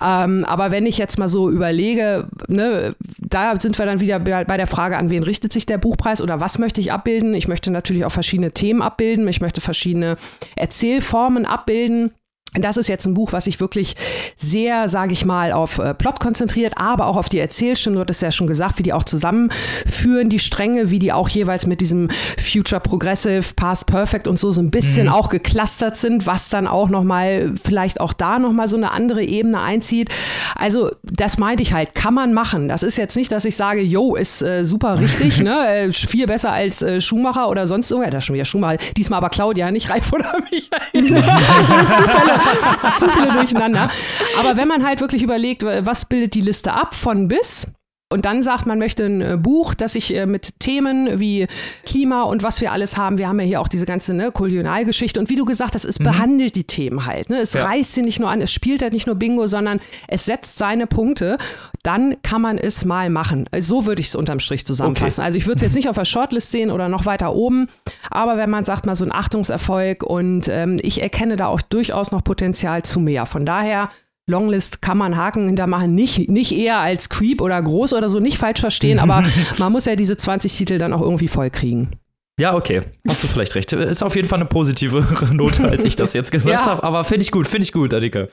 Ähm, aber wenn ich jetzt mal so überlege, ne, da sind wir dann wieder bei der Frage, an wen richtet sich der Buchpreis oder was möchte ich abbilden? Ich möchte natürlich auch verschiedene Themen abbilden, ich möchte verschiedene Erzählformen abbilden. Das ist jetzt ein Buch, was sich wirklich sehr, sage ich mal, auf äh, Plot konzentriert, aber auch auf die Erzählstimme. Du hattest ja schon gesagt, wie die auch zusammenführen, die Stränge, wie die auch jeweils mit diesem Future Progressive, Past Perfect und so so ein bisschen mhm. auch geclustert sind, was dann auch nochmal, vielleicht auch da nochmal so eine andere Ebene einzieht. Also, das meinte ich halt, kann man machen. Das ist jetzt nicht, dass ich sage, yo, ist äh, super richtig, ne? Äh, viel besser als äh, Schumacher oder sonst irgendwer. Ja, das ist schon wieder Schumacher. Diesmal aber Claudia, nicht Reif oder Michael. Zu viele durcheinander. Aber wenn man halt wirklich überlegt, was bildet die Liste ab von bis, und dann sagt, man möchte ein äh, Buch, das sich äh, mit Themen wie Klima und was wir alles haben. Wir haben ja hier auch diese ganze ne, Kolonialgeschichte. Und wie du gesagt hast, es mhm. behandelt die Themen halt. Ne? Es ja. reißt sie nicht nur an, es spielt halt nicht nur Bingo, sondern es setzt seine Punkte. Dann kann man es mal machen. So würde ich es unterm Strich zusammenfassen. Okay. Also ich würde es jetzt nicht auf der Shortlist sehen oder noch weiter oben. Aber wenn man sagt, mal so ein Achtungserfolg und ähm, ich erkenne da auch durchaus noch Potenzial zu mehr. Von daher Longlist kann man Haken hintermachen, nicht, nicht eher als Creep oder groß oder so, nicht falsch verstehen, aber man muss ja diese 20 Titel dann auch irgendwie voll kriegen. Ja, okay. Hast du vielleicht recht. Ist auf jeden Fall eine positive Note, als ich das jetzt gesagt ja. habe. Aber finde ich gut, finde ich gut, Adika.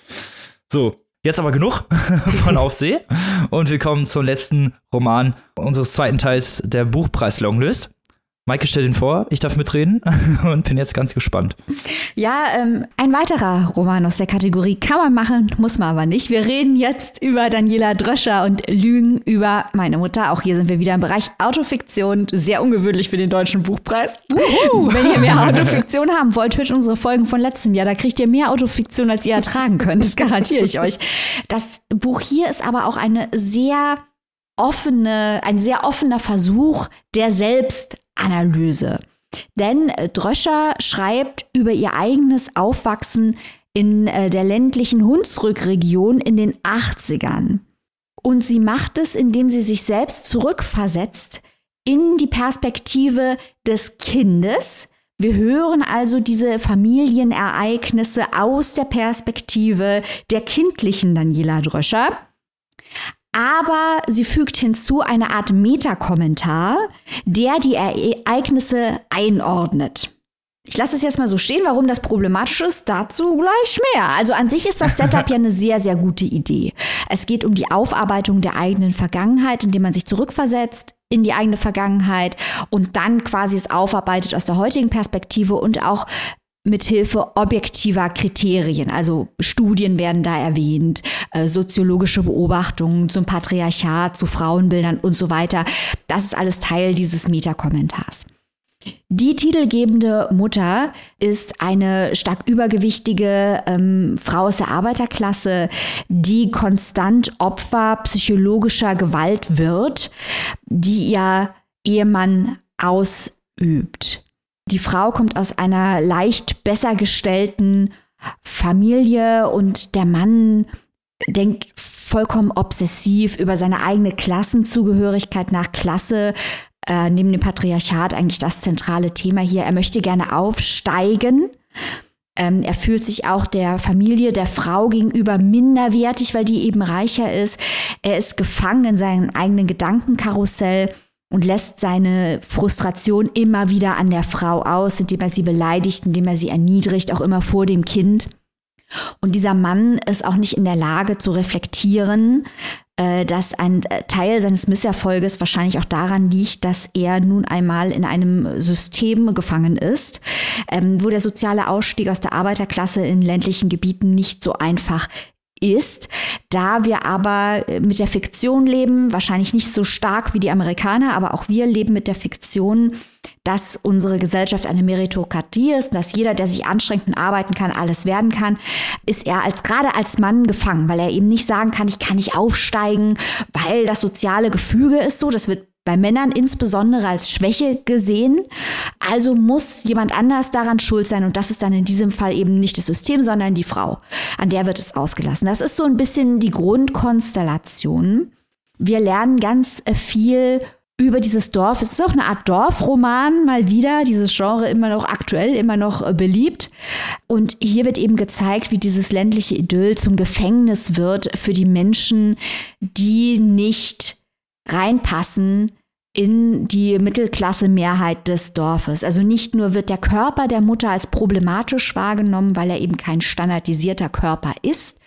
So, jetzt aber genug von Aufseh. Und wir kommen zum letzten Roman unseres zweiten Teils der Buchpreis-Longlist. Maike stellt ihn vor, ich darf mitreden und bin jetzt ganz gespannt. Ja, ähm, ein weiterer Roman aus der Kategorie kann man machen, muss man aber nicht. Wir reden jetzt über Daniela Dröscher und Lügen über meine Mutter. Auch hier sind wir wieder im Bereich Autofiktion, sehr ungewöhnlich für den deutschen Buchpreis. Uhu. Wenn ihr mehr Autofiktion haben wollt, hört unsere Folgen von letztem Jahr. Da kriegt ihr mehr Autofiktion, als ihr ertragen könnt. Das garantiere ich euch. Das Buch hier ist aber auch eine sehr offene, ein sehr offener Versuch der Selbst Analyse. Denn äh, Dröscher schreibt über ihr eigenes Aufwachsen in äh, der ländlichen Hunsrückregion in den 80ern. Und sie macht es, indem sie sich selbst zurückversetzt in die Perspektive des Kindes. Wir hören also diese Familienereignisse aus der Perspektive der kindlichen Daniela Dröscher aber sie fügt hinzu eine Art Metakommentar, der die Ereignisse einordnet. Ich lasse es jetzt mal so stehen, warum das problematisch ist, dazu gleich mehr. Also an sich ist das Setup ja eine sehr, sehr gute Idee. Es geht um die Aufarbeitung der eigenen Vergangenheit, indem man sich zurückversetzt in die eigene Vergangenheit und dann quasi es aufarbeitet aus der heutigen Perspektive und auch mithilfe objektiver Kriterien. Also Studien werden da erwähnt, äh, soziologische Beobachtungen zum Patriarchat, zu Frauenbildern und so weiter. Das ist alles Teil dieses Metakommentars. Die titelgebende Mutter ist eine stark übergewichtige ähm, Frau aus der Arbeiterklasse, die konstant Opfer psychologischer Gewalt wird, die ihr Ehemann ausübt. Die Frau kommt aus einer leicht besser gestellten Familie und der Mann denkt vollkommen obsessiv über seine eigene Klassenzugehörigkeit nach Klasse, äh, neben dem Patriarchat eigentlich das zentrale Thema hier. Er möchte gerne aufsteigen. Ähm, er fühlt sich auch der Familie, der Frau gegenüber minderwertig, weil die eben reicher ist. Er ist gefangen in seinem eigenen Gedankenkarussell und lässt seine Frustration immer wieder an der Frau aus, indem er sie beleidigt, indem er sie erniedrigt, auch immer vor dem Kind. Und dieser Mann ist auch nicht in der Lage zu reflektieren, äh, dass ein äh, Teil seines Misserfolges wahrscheinlich auch daran liegt, dass er nun einmal in einem System gefangen ist, ähm, wo der soziale Ausstieg aus der Arbeiterklasse in ländlichen Gebieten nicht so einfach ist. Da wir aber mit der Fiktion leben, wahrscheinlich nicht so stark wie die Amerikaner, aber auch wir leben mit der Fiktion, dass unsere Gesellschaft eine Meritokratie ist, dass jeder, der sich anstrengt und arbeiten kann, alles werden kann, ist er als gerade als Mann gefangen, weil er eben nicht sagen kann, ich kann nicht aufsteigen, weil das soziale Gefüge ist so, das wird bei Männern insbesondere als Schwäche gesehen. Also muss jemand anders daran schuld sein und das ist dann in diesem Fall eben nicht das System, sondern die Frau. An der wird es ausgelassen. Das ist so ein bisschen die Grundkonstellation. Wir lernen ganz viel über dieses Dorf. Es ist auch eine Art Dorfroman, mal wieder. Dieses Genre immer noch aktuell, immer noch äh, beliebt. Und hier wird eben gezeigt, wie dieses ländliche Idyll zum Gefängnis wird für die Menschen, die nicht reinpassen in die Mittelklasse-Mehrheit des Dorfes. Also nicht nur wird der Körper der Mutter als problematisch wahrgenommen, weil er eben kein standardisierter Körper ist,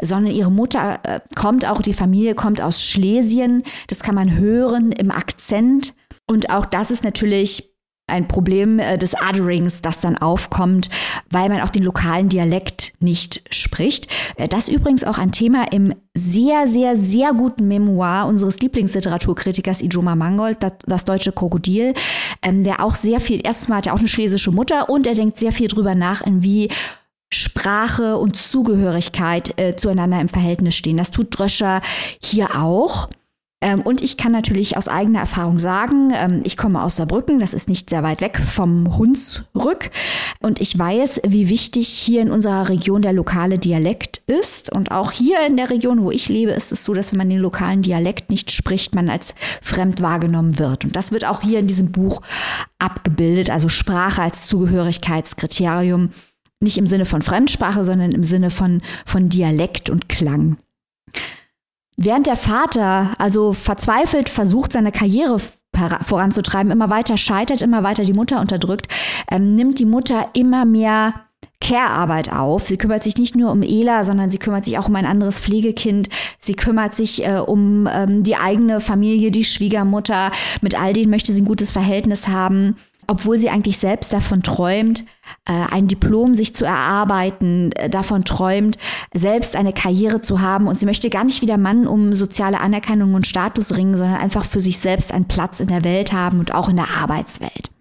sondern ihre Mutter äh, kommt auch, die Familie kommt aus Schlesien. Das kann man hören im Akzent. Und auch das ist natürlich ein Problem äh, des Otherings, das dann aufkommt, weil man auch den lokalen Dialekt nicht spricht. Äh, das übrigens auch ein Thema im sehr, sehr, sehr guten Memoir unseres Lieblingsliteraturkritikers Ijoma Mangold, das, das deutsche Krokodil, ähm, der auch sehr viel, erstens mal hat er auch eine schlesische Mutter und er denkt sehr viel drüber nach, in wie Sprache und Zugehörigkeit äh, zueinander im Verhältnis stehen. Das tut Dröscher hier auch. Ähm, und ich kann natürlich aus eigener Erfahrung sagen, ähm, ich komme aus Saarbrücken, das ist nicht sehr weit weg vom Hunsrück. Und ich weiß, wie wichtig hier in unserer Region der lokale Dialekt ist. Und auch hier in der Region, wo ich lebe, ist es so, dass wenn man den lokalen Dialekt nicht spricht, man als fremd wahrgenommen wird. Und das wird auch hier in diesem Buch abgebildet, also Sprache als Zugehörigkeitskriterium. Nicht im Sinne von Fremdsprache, sondern im Sinne von, von Dialekt und Klang. Während der Vater also verzweifelt versucht, seine Karriere voranzutreiben, immer weiter scheitert, immer weiter die Mutter unterdrückt, ähm, nimmt die Mutter immer mehr Care-Arbeit auf. Sie kümmert sich nicht nur um Ela, sondern sie kümmert sich auch um ein anderes Pflegekind. Sie kümmert sich äh, um ähm, die eigene Familie, die Schwiegermutter. Mit all denen möchte sie ein gutes Verhältnis haben obwohl sie eigentlich selbst davon träumt, äh, ein Diplom sich zu erarbeiten, äh, davon träumt, selbst eine Karriere zu haben. Und sie möchte gar nicht wie der Mann um soziale Anerkennung und Status ringen, sondern einfach für sich selbst einen Platz in der Welt haben und auch in der Arbeitswelt.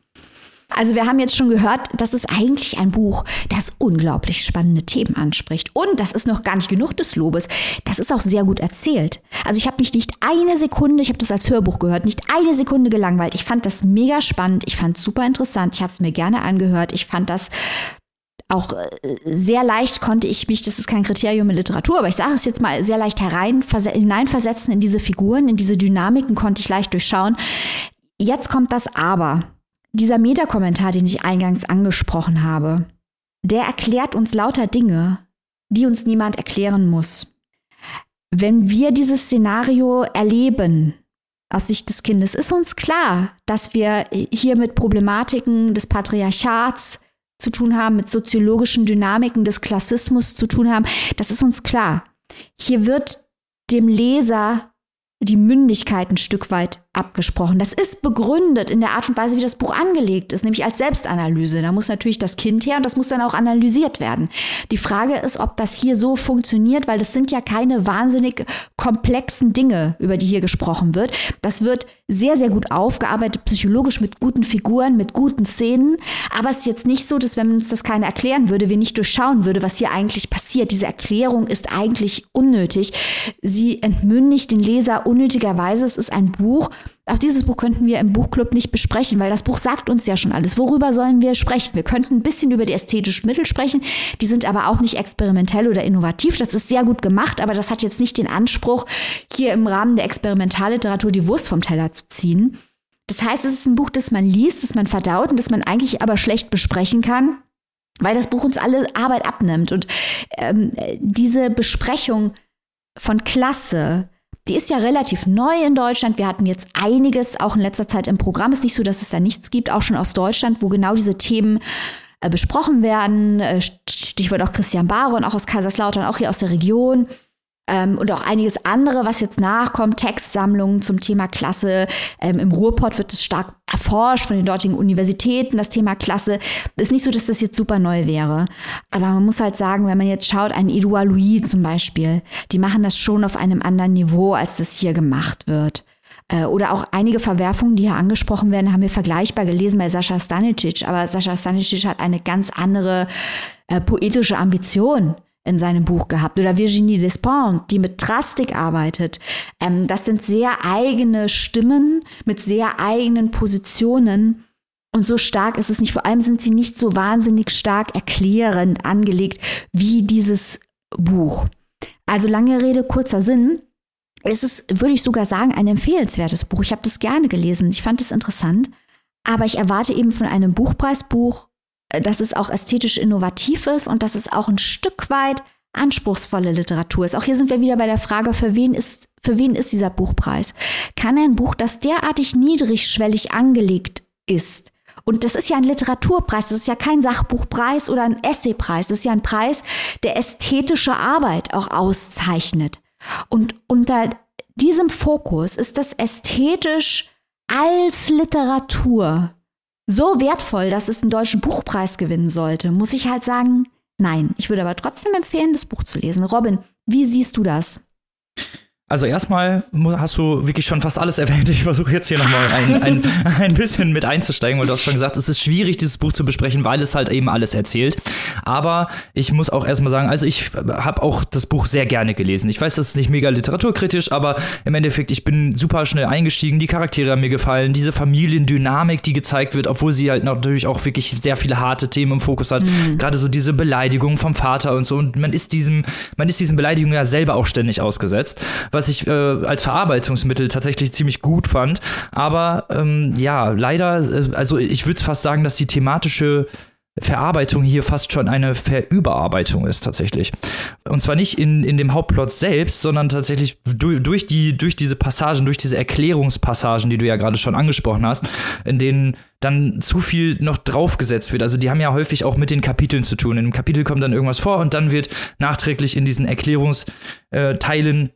Also wir haben jetzt schon gehört, das ist eigentlich ein Buch, das unglaublich spannende Themen anspricht. Und das ist noch gar nicht genug des Lobes. Das ist auch sehr gut erzählt. Also ich habe mich nicht eine Sekunde, ich habe das als Hörbuch gehört, nicht eine Sekunde gelangweilt. Ich fand das mega spannend. Ich fand es super interessant. Ich habe es mir gerne angehört. Ich fand das auch äh, sehr leicht konnte ich mich, das ist kein Kriterium in Literatur, aber ich sage es jetzt mal, sehr leicht herein, hineinversetzen in diese Figuren, in diese Dynamiken konnte ich leicht durchschauen. Jetzt kommt das Aber. Dieser Metakommentar, den ich eingangs angesprochen habe, der erklärt uns lauter Dinge, die uns niemand erklären muss. Wenn wir dieses Szenario erleben, aus Sicht des Kindes, ist uns klar, dass wir hier mit Problematiken des Patriarchats zu tun haben, mit soziologischen Dynamiken des Klassismus zu tun haben. Das ist uns klar. Hier wird dem Leser die Mündigkeit ein Stück weit abgesprochen. Das ist begründet in der Art und Weise, wie das Buch angelegt ist, nämlich als Selbstanalyse. Da muss natürlich das Kind her und das muss dann auch analysiert werden. Die Frage ist, ob das hier so funktioniert, weil das sind ja keine wahnsinnig komplexen Dinge, über die hier gesprochen wird. Das wird sehr, sehr gut aufgearbeitet, psychologisch mit guten Figuren, mit guten Szenen. Aber es ist jetzt nicht so, dass wenn uns das keiner erklären würde, wir nicht durchschauen würde, was hier eigentlich passiert. Diese Erklärung ist eigentlich unnötig. Sie entmündigt den Leser unnötigerweise. Es ist ein Buch, auch dieses Buch könnten wir im Buchclub nicht besprechen, weil das Buch sagt uns ja schon alles. Worüber sollen wir sprechen? Wir könnten ein bisschen über die ästhetischen Mittel sprechen. Die sind aber auch nicht experimentell oder innovativ. Das ist sehr gut gemacht, aber das hat jetzt nicht den Anspruch, hier im Rahmen der Experimentalliteratur die Wurst vom Teller zu ziehen. Das heißt, es ist ein Buch, das man liest, das man verdaut und das man eigentlich aber schlecht besprechen kann, weil das Buch uns alle Arbeit abnimmt. Und ähm, diese Besprechung von Klasse, die ist ja relativ neu in Deutschland. Wir hatten jetzt einiges auch in letzter Zeit im Programm. Es ist nicht so, dass es da nichts gibt, auch schon aus Deutschland, wo genau diese Themen äh, besprochen werden. Äh, Stichwort auch Christian Baron, auch aus Kaiserslautern, auch hier aus der Region. Ähm, und auch einiges andere, was jetzt nachkommt, Textsammlungen zum Thema Klasse. Ähm, Im Ruhrpott wird es stark erforscht von den dortigen Universitäten, das Thema Klasse. Ist nicht so, dass das jetzt super neu wäre. Aber man muss halt sagen, wenn man jetzt schaut, ein Edouard Louis zum Beispiel, die machen das schon auf einem anderen Niveau, als das hier gemacht wird. Äh, oder auch einige Verwerfungen, die hier angesprochen werden, haben wir vergleichbar gelesen bei Sascha Stanicic. Aber Sascha Stanicic hat eine ganz andere äh, poetische Ambition in seinem Buch gehabt. Oder Virginie Despentes, die mit Drastik arbeitet. Ähm, das sind sehr eigene Stimmen mit sehr eigenen Positionen. Und so stark ist es nicht. Vor allem sind sie nicht so wahnsinnig stark erklärend angelegt wie dieses Buch. Also lange Rede, kurzer Sinn. Es ist, würde ich sogar sagen, ein empfehlenswertes Buch. Ich habe das gerne gelesen. Ich fand es interessant. Aber ich erwarte eben von einem Buchpreisbuch dass es auch ästhetisch innovativ ist und dass es auch ein Stück weit anspruchsvolle Literatur ist. Auch hier sind wir wieder bei der Frage, für wen ist, für wen ist dieser Buchpreis? Kann ein Buch, das derartig niedrigschwellig angelegt ist, und das ist ja ein Literaturpreis, das ist ja kein Sachbuchpreis oder ein Essaypreis, das ist ja ein Preis, der ästhetische Arbeit auch auszeichnet. Und unter diesem Fokus ist das ästhetisch als Literatur so wertvoll, dass es einen deutschen Buchpreis gewinnen sollte, muss ich halt sagen, nein. Ich würde aber trotzdem empfehlen, das Buch zu lesen. Robin, wie siehst du das? Also erstmal hast du wirklich schon fast alles erwähnt. Ich versuche jetzt hier nochmal ein, ein, ein bisschen mit einzusteigen, weil du hast schon gesagt, es ist schwierig, dieses Buch zu besprechen, weil es halt eben alles erzählt. Aber ich muss auch erstmal sagen, also ich habe auch das Buch sehr gerne gelesen. Ich weiß, das ist nicht mega literaturkritisch, aber im Endeffekt, ich bin super schnell eingestiegen. Die Charaktere haben mir gefallen, diese Familiendynamik, die gezeigt wird, obwohl sie halt natürlich auch wirklich sehr viele harte Themen im Fokus hat. Mhm. Gerade so diese Beleidigung vom Vater und so. Und man ist diesem, man ist diesen Beleidigungen ja selber auch ständig ausgesetzt. Was ich äh, als Verarbeitungsmittel tatsächlich ziemlich gut fand. Aber ähm, ja, leider, äh, also ich würde fast sagen, dass die thematische Verarbeitung hier fast schon eine Verüberarbeitung ist tatsächlich. Und zwar nicht in, in dem Hauptplot selbst, sondern tatsächlich durch, durch, die, durch diese Passagen, durch diese Erklärungspassagen, die du ja gerade schon angesprochen hast, in denen dann zu viel noch draufgesetzt wird. Also die haben ja häufig auch mit den Kapiteln zu tun. In einem Kapitel kommt dann irgendwas vor und dann wird nachträglich in diesen Erklärungsteilen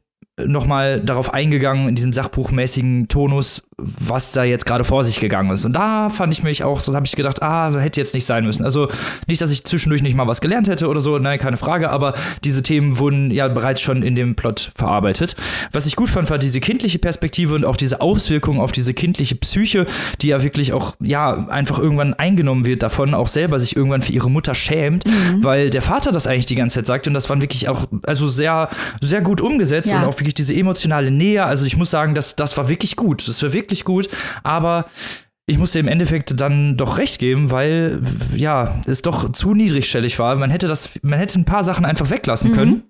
nochmal darauf eingegangen in diesem sachbuchmäßigen Tonus, was da jetzt gerade vor sich gegangen ist. Und da fand ich mich auch, so habe ich gedacht, ah, hätte jetzt nicht sein müssen. Also nicht, dass ich zwischendurch nicht mal was gelernt hätte oder so, nein, keine Frage, aber diese Themen wurden ja bereits schon in dem Plot verarbeitet. Was ich gut fand, war diese kindliche Perspektive und auch diese Auswirkungen auf diese kindliche Psyche, die ja wirklich auch, ja, einfach irgendwann eingenommen wird davon, auch selber sich irgendwann für ihre Mutter schämt, mhm. weil der Vater das eigentlich die ganze Zeit sagt und das waren wirklich auch, also sehr, sehr gut umgesetzt ja. und auch wirklich diese emotionale Nähe. Also ich muss sagen, das, das war wirklich gut. Das war wirklich gut. Aber ich musste im Endeffekt dann doch recht geben, weil ja, es doch zu niedrigstellig war. Man hätte das, man hätte ein paar Sachen einfach weglassen mhm. können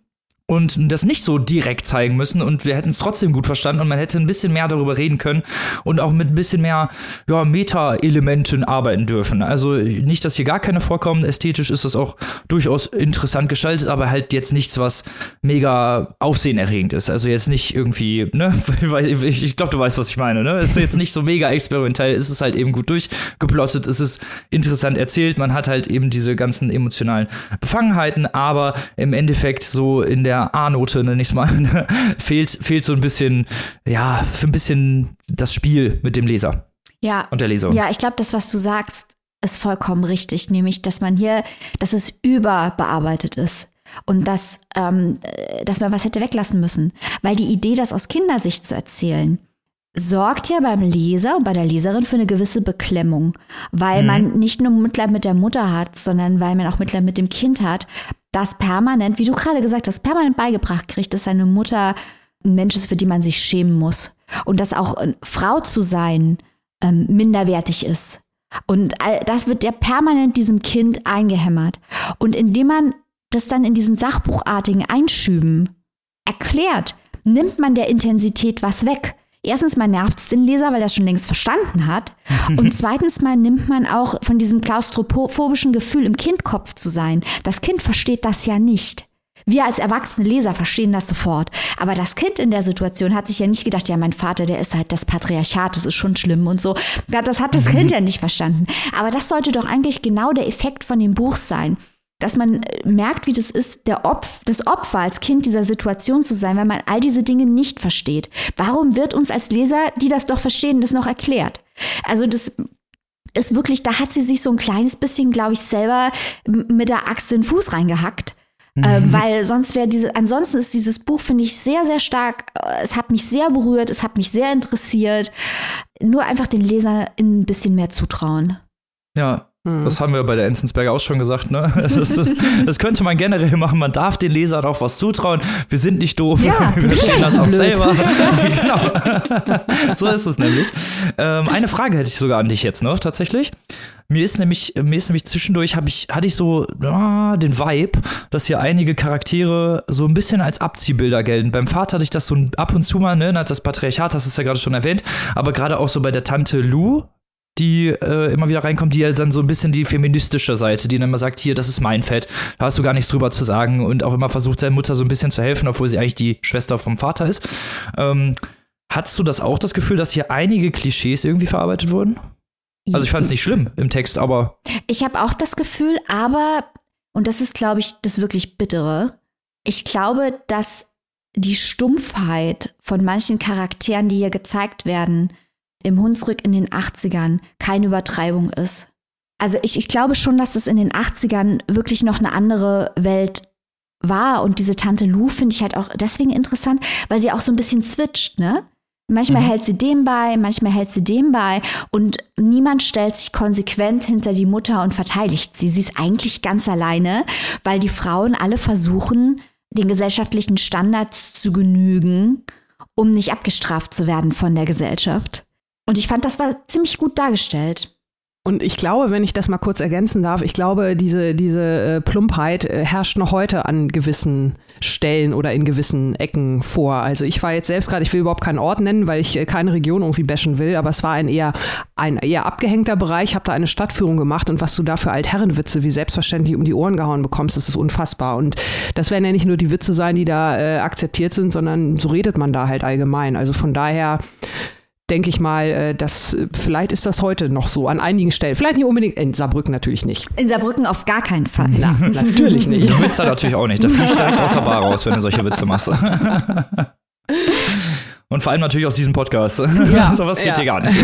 und das nicht so direkt zeigen müssen und wir hätten es trotzdem gut verstanden und man hätte ein bisschen mehr darüber reden können und auch mit ein bisschen mehr ja, Meta-Elementen arbeiten dürfen. Also nicht, dass hier gar keine vorkommen. Ästhetisch ist das auch durchaus interessant gestaltet, aber halt jetzt nichts, was mega aufsehenerregend ist. Also jetzt nicht irgendwie, ne, ich, glaube, du weißt, was ich meine, ne? Es ist jetzt nicht so mega experimentell, es ist halt eben gut durchgeplottet, es ist interessant erzählt, man hat halt eben diese ganzen emotionalen Befangenheiten, aber im Endeffekt so in der der A-Note, nenne ich es mal, fehlt, fehlt so ein bisschen, ja, für ein bisschen das Spiel mit dem Leser. Ja. Und der Leserin. Ja, ich glaube, das, was du sagst, ist vollkommen richtig. Nämlich, dass man hier, dass es überbearbeitet ist. Und dass, ähm, dass man was hätte weglassen müssen. Weil die Idee, das aus Kindersicht zu erzählen, sorgt ja beim Leser und bei der Leserin für eine gewisse Beklemmung, weil mhm. man nicht nur Mitleid mit der Mutter hat, sondern weil man auch Mitleid mit dem Kind hat, das permanent, wie du gerade gesagt hast, permanent beigebracht kriegt, dass seine Mutter ein Mensch ist, für die man sich schämen muss. Und dass auch Frau zu sein ähm, minderwertig ist. Und das wird ja permanent diesem Kind eingehämmert. Und indem man das dann in diesen sachbuchartigen Einschüben erklärt, nimmt man der Intensität was weg. Erstens mal nervt es den Leser, weil er es schon längst verstanden hat. Und zweitens mal nimmt man auch von diesem klaustrophobischen Gefühl, im Kindkopf zu sein. Das Kind versteht das ja nicht. Wir als erwachsene Leser verstehen das sofort. Aber das Kind in der Situation hat sich ja nicht gedacht, ja, mein Vater, der ist halt das Patriarchat, das ist schon schlimm und so. Das hat das. Kind ja nicht verstanden. Aber das sollte doch eigentlich genau der Effekt von dem Buch sein. Dass man äh, merkt, wie das ist, der Opf, das Opfer als Kind dieser Situation zu sein, weil man all diese Dinge nicht versteht. Warum wird uns als Leser, die das doch verstehen, das noch erklärt? Also das ist wirklich, da hat sie sich so ein kleines bisschen, glaube ich, selber mit der Axt in den Fuß reingehackt. Äh, weil sonst wäre diese, ansonsten ist dieses Buch, finde ich, sehr, sehr stark. Es hat mich sehr berührt, es hat mich sehr interessiert. Nur einfach den Leser ein bisschen mehr zutrauen. Ja, Das haben wir bei der Enzensberger auch schon gesagt, ne? Das, ist, das, das, könnte man generell machen. Man darf den Lesern auch was zutrauen. Wir sind nicht doof. Ja, wir verstehen das auch blöd. selber. genau. so ist es nämlich. Ähm, eine Frage hätte ich sogar an dich jetzt noch, tatsächlich. Mir ist nämlich, mir ist nämlich zwischendurch hab ich, hatte ich so oh, den Vibe, dass hier einige Charaktere so ein bisschen als Abziehbilder gelten. Beim Vater hatte ich das so ab und zu mal, ne, das Patriarchat, das ist ja gerade schon erwähnt, aber gerade auch so bei der Tante Lou, die äh, immer wieder reinkommt, die halt dann so ein bisschen die feministische Seite, die dann immer sagt, hier, das ist mein Fett, da hast du gar nichts drüber zu sagen und auch immer versucht, seiner Mutter so ein bisschen zu helfen, obwohl sie eigentlich die Schwester vom Vater ist. Ähm, hattest du das auch das Gefühl, dass hier einige Klischees irgendwie verarbeitet wurden? Also ich fand es nicht schlimm im Text, aber. Ich habe auch das Gefühl, aber, und das ist, glaube ich, das wirklich Bittere, ich glaube, dass die Stumpfheit von manchen Charakteren, die hier gezeigt werden, im Hunsrück in den 80ern keine Übertreibung ist. Also ich, ich glaube schon, dass es in den 80ern wirklich noch eine andere Welt war. Und diese Tante Lou finde ich halt auch deswegen interessant, weil sie auch so ein bisschen switcht, ne? Manchmal mhm. hält sie dem bei, manchmal hält sie dem bei und niemand stellt sich konsequent hinter die Mutter und verteidigt sie. Sie ist eigentlich ganz alleine, weil die Frauen alle versuchen, den gesellschaftlichen Standards zu genügen, um nicht abgestraft zu werden von der Gesellschaft. Und ich fand, das war ziemlich gut dargestellt. Und ich glaube, wenn ich das mal kurz ergänzen darf, ich glaube, diese, diese äh, Plumpheit äh, herrscht noch heute an gewissen Stellen oder in gewissen Ecken vor. Also ich war jetzt selbst gerade, ich will überhaupt keinen Ort nennen, weil ich äh, keine Region irgendwie bashen will, aber es war ein eher, ein eher abgehängter Bereich. Ich habe da eine Stadtführung gemacht und was du da für Altherrenwitze wie selbstverständlich um die Ohren gehauen bekommst, das ist unfassbar. Und das werden ja nicht nur die Witze sein, die da äh, akzeptiert sind, sondern so redet man da halt allgemein. Also von daher denke ich mal, äh, dass äh, vielleicht ist das heute noch so an einigen Stellen. Vielleicht nicht unbedingt in Saarbrücken natürlich nicht. In Saarbrücken auf gar keinen Fall. Na, natürlich nicht. In Münster natürlich auch nicht. Da fließt direkt aus der Bar raus, wenn du solche Witze machst. Und vor allem natürlich aus diesem Podcast. Ja, was geht ja. hier gar nicht.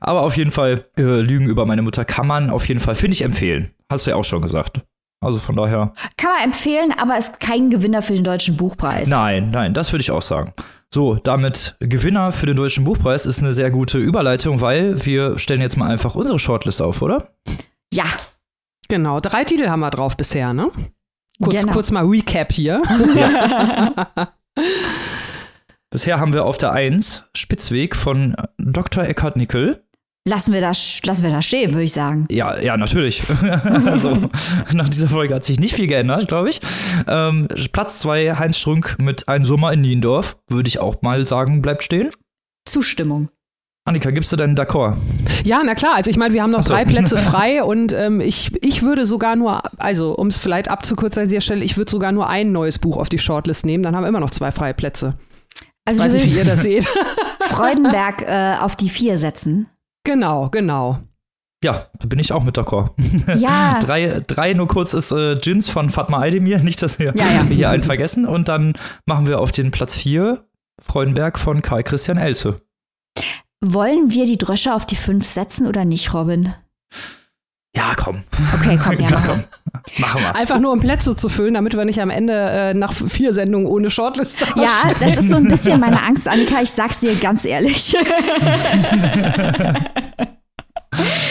Aber auf jeden Fall, äh, Lügen über meine Mutter kann man auf jeden Fall, finde ich, empfehlen. Hast du ja auch schon gesagt. Also von daher. Kann man empfehlen, aber ist kein Gewinner für den Deutschen Buchpreis. Nein, nein, das würde ich auch sagen. So, damit Gewinner für den Deutschen Buchpreis ist eine sehr gute Überleitung, weil wir stellen jetzt mal einfach unsere Shortlist auf, oder? Ja. Genau, drei Titel haben wir drauf bisher, ne? Kurz, genau. kurz mal Recap hier. Ja. bisher haben wir auf der 1 Spitzweg von Dr. Eckhard Nickel lassen wir das, lassen wir das stehen, würde ich sagen. Ja, ja, natürlich. also, nach dieser Folge hat sich nicht viel geändert, glaube ich. Ähm, Platz 2, Heinz Strunk mit Ein Sommer in Niendorf, würde ich auch mal sagen, bleibt stehen. Zustimmung. Annika, gibst du deinen D'accord? Ja, na klar. Also ich meine, wir haben noch so. drei Plätze frei und ähm, ich, ich würde sogar nur, also um es vielleicht abzukürzen an dieser Stelle, ich würde sogar nur ein neues Buch auf die Shortlist nehmen, dann haben wir immer noch zwei freie Plätze. Also Weiß du nicht, wie ihr das seht. Freudenberg äh, auf die vier setzen. Genau, genau. Ja, da bin ich auch mit d'accord. Ja. drei, drei nur kurz ist äh, Jins von Fatma Aldemir, nicht, dass wir ja, ja. hier einen vergessen. Und dann machen wir auf den Platz vier Freudenberg von Karl Christian Elze. Wollen wir die Drösche auf die fünf setzen oder nicht, Robin? Ja, komm. Okay, komm, ja. ja komm. Machen wir. Einfach nur um Plätze zu füllen, damit wir nicht am Ende äh, nach vier Sendungen ohne Shortlist. Ja, das ist so ein bisschen meine Angst, Annika. Ich sag's dir ganz ehrlich.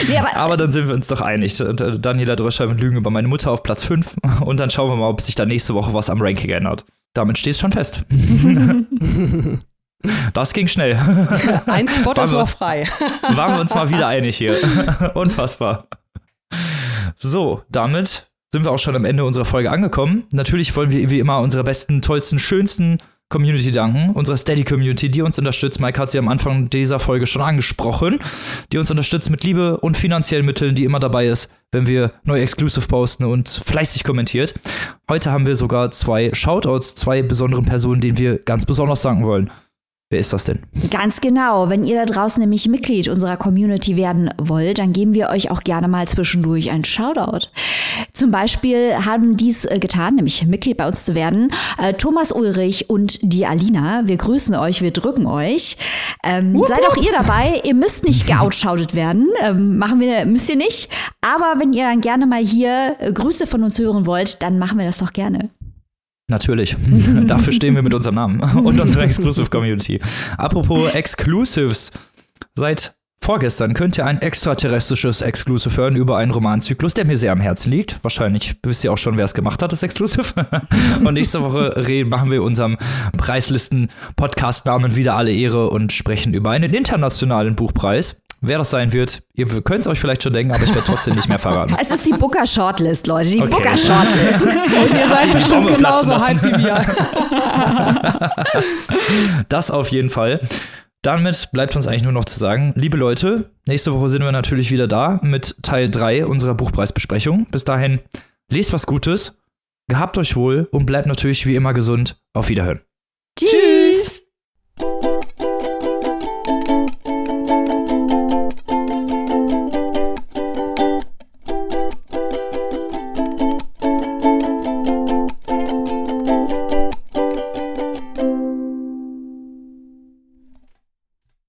nee, aber, aber, dann sind wir uns doch einig. Daniela Dröscher mit Lügen über meine Mutter auf Platz 5. Und dann schauen wir mal, ob sich da nächste Woche was am Ranking ändert. Damit steht es schon fest. Das ging schnell. Ein Spot ist noch frei. Waren wir uns mal wieder einig hier. Unfassbar. So, damit sind wir auch schon am Ende unserer Folge angekommen. Natürlich wollen wir wie immer unsere besten, tollsten, schönsten Community danken, unserer Steady-Community, die uns unterstützt. Mike hat sie am Anfang dieser Folge schon angesprochen, die uns unterstützt mit Liebe und finanziellen Mitteln, die immer dabei ist, wenn wir neue Exclusive posten und fleißig kommentiert. Heute haben wir sogar zwei Shoutouts, zwei besonderen Personen, denen wir ganz besonders danken wollen. Wer ist das denn? Ganz genau. Wenn ihr da draußen nämlich Mitglied unserer Community werden wollt, dann geben wir euch auch gerne mal zwischendurch ein Shoutout. Zum Beispiel haben dies äh, getan, nämlich Mitglied bei uns zu werden, äh, Thomas Ulrich und die Alina. Wir grüßen euch, wir drücken euch. Ähm, seid auch ihr dabei. Ihr müsst nicht geoutshoutet werden. Ähm, machen wir, müsst ihr nicht. Aber wenn ihr dann gerne mal hier äh, Grüße von uns hören wollt, dann machen wir das doch gerne. Natürlich. Dafür stehen wir mit unserem Namen und unserer Exclusive Community. Apropos Exclusives. Seit vorgestern könnt ihr ein extraterrestrisches Exclusive hören über einen Romanzyklus, der mir sehr am Herzen liegt. Wahrscheinlich wisst ihr auch schon, wer es gemacht hat, das Exclusive. und nächste Woche machen wir unserem Preislisten-Podcast-Namen wieder alle Ehre und sprechen über einen internationalen Buchpreis. Wer das sein wird, ihr könnt es euch vielleicht schon denken, aber ich werde trotzdem nicht mehr verraten. Es ist die Booker Shortlist, Leute. Die Okay. Booker Shortlist. Und ihr seid bestimmt genauso hyped wie wir. Das auf jeden Fall. Damit bleibt uns eigentlich nur noch zu sagen, liebe Leute, nächste Woche sind wir natürlich wieder da mit Teil 3 unserer Buchpreisbesprechung. Bis dahin, lest was Gutes, gehabt euch wohl und bleibt natürlich wie immer gesund. Auf Wiederhören. Tschüss.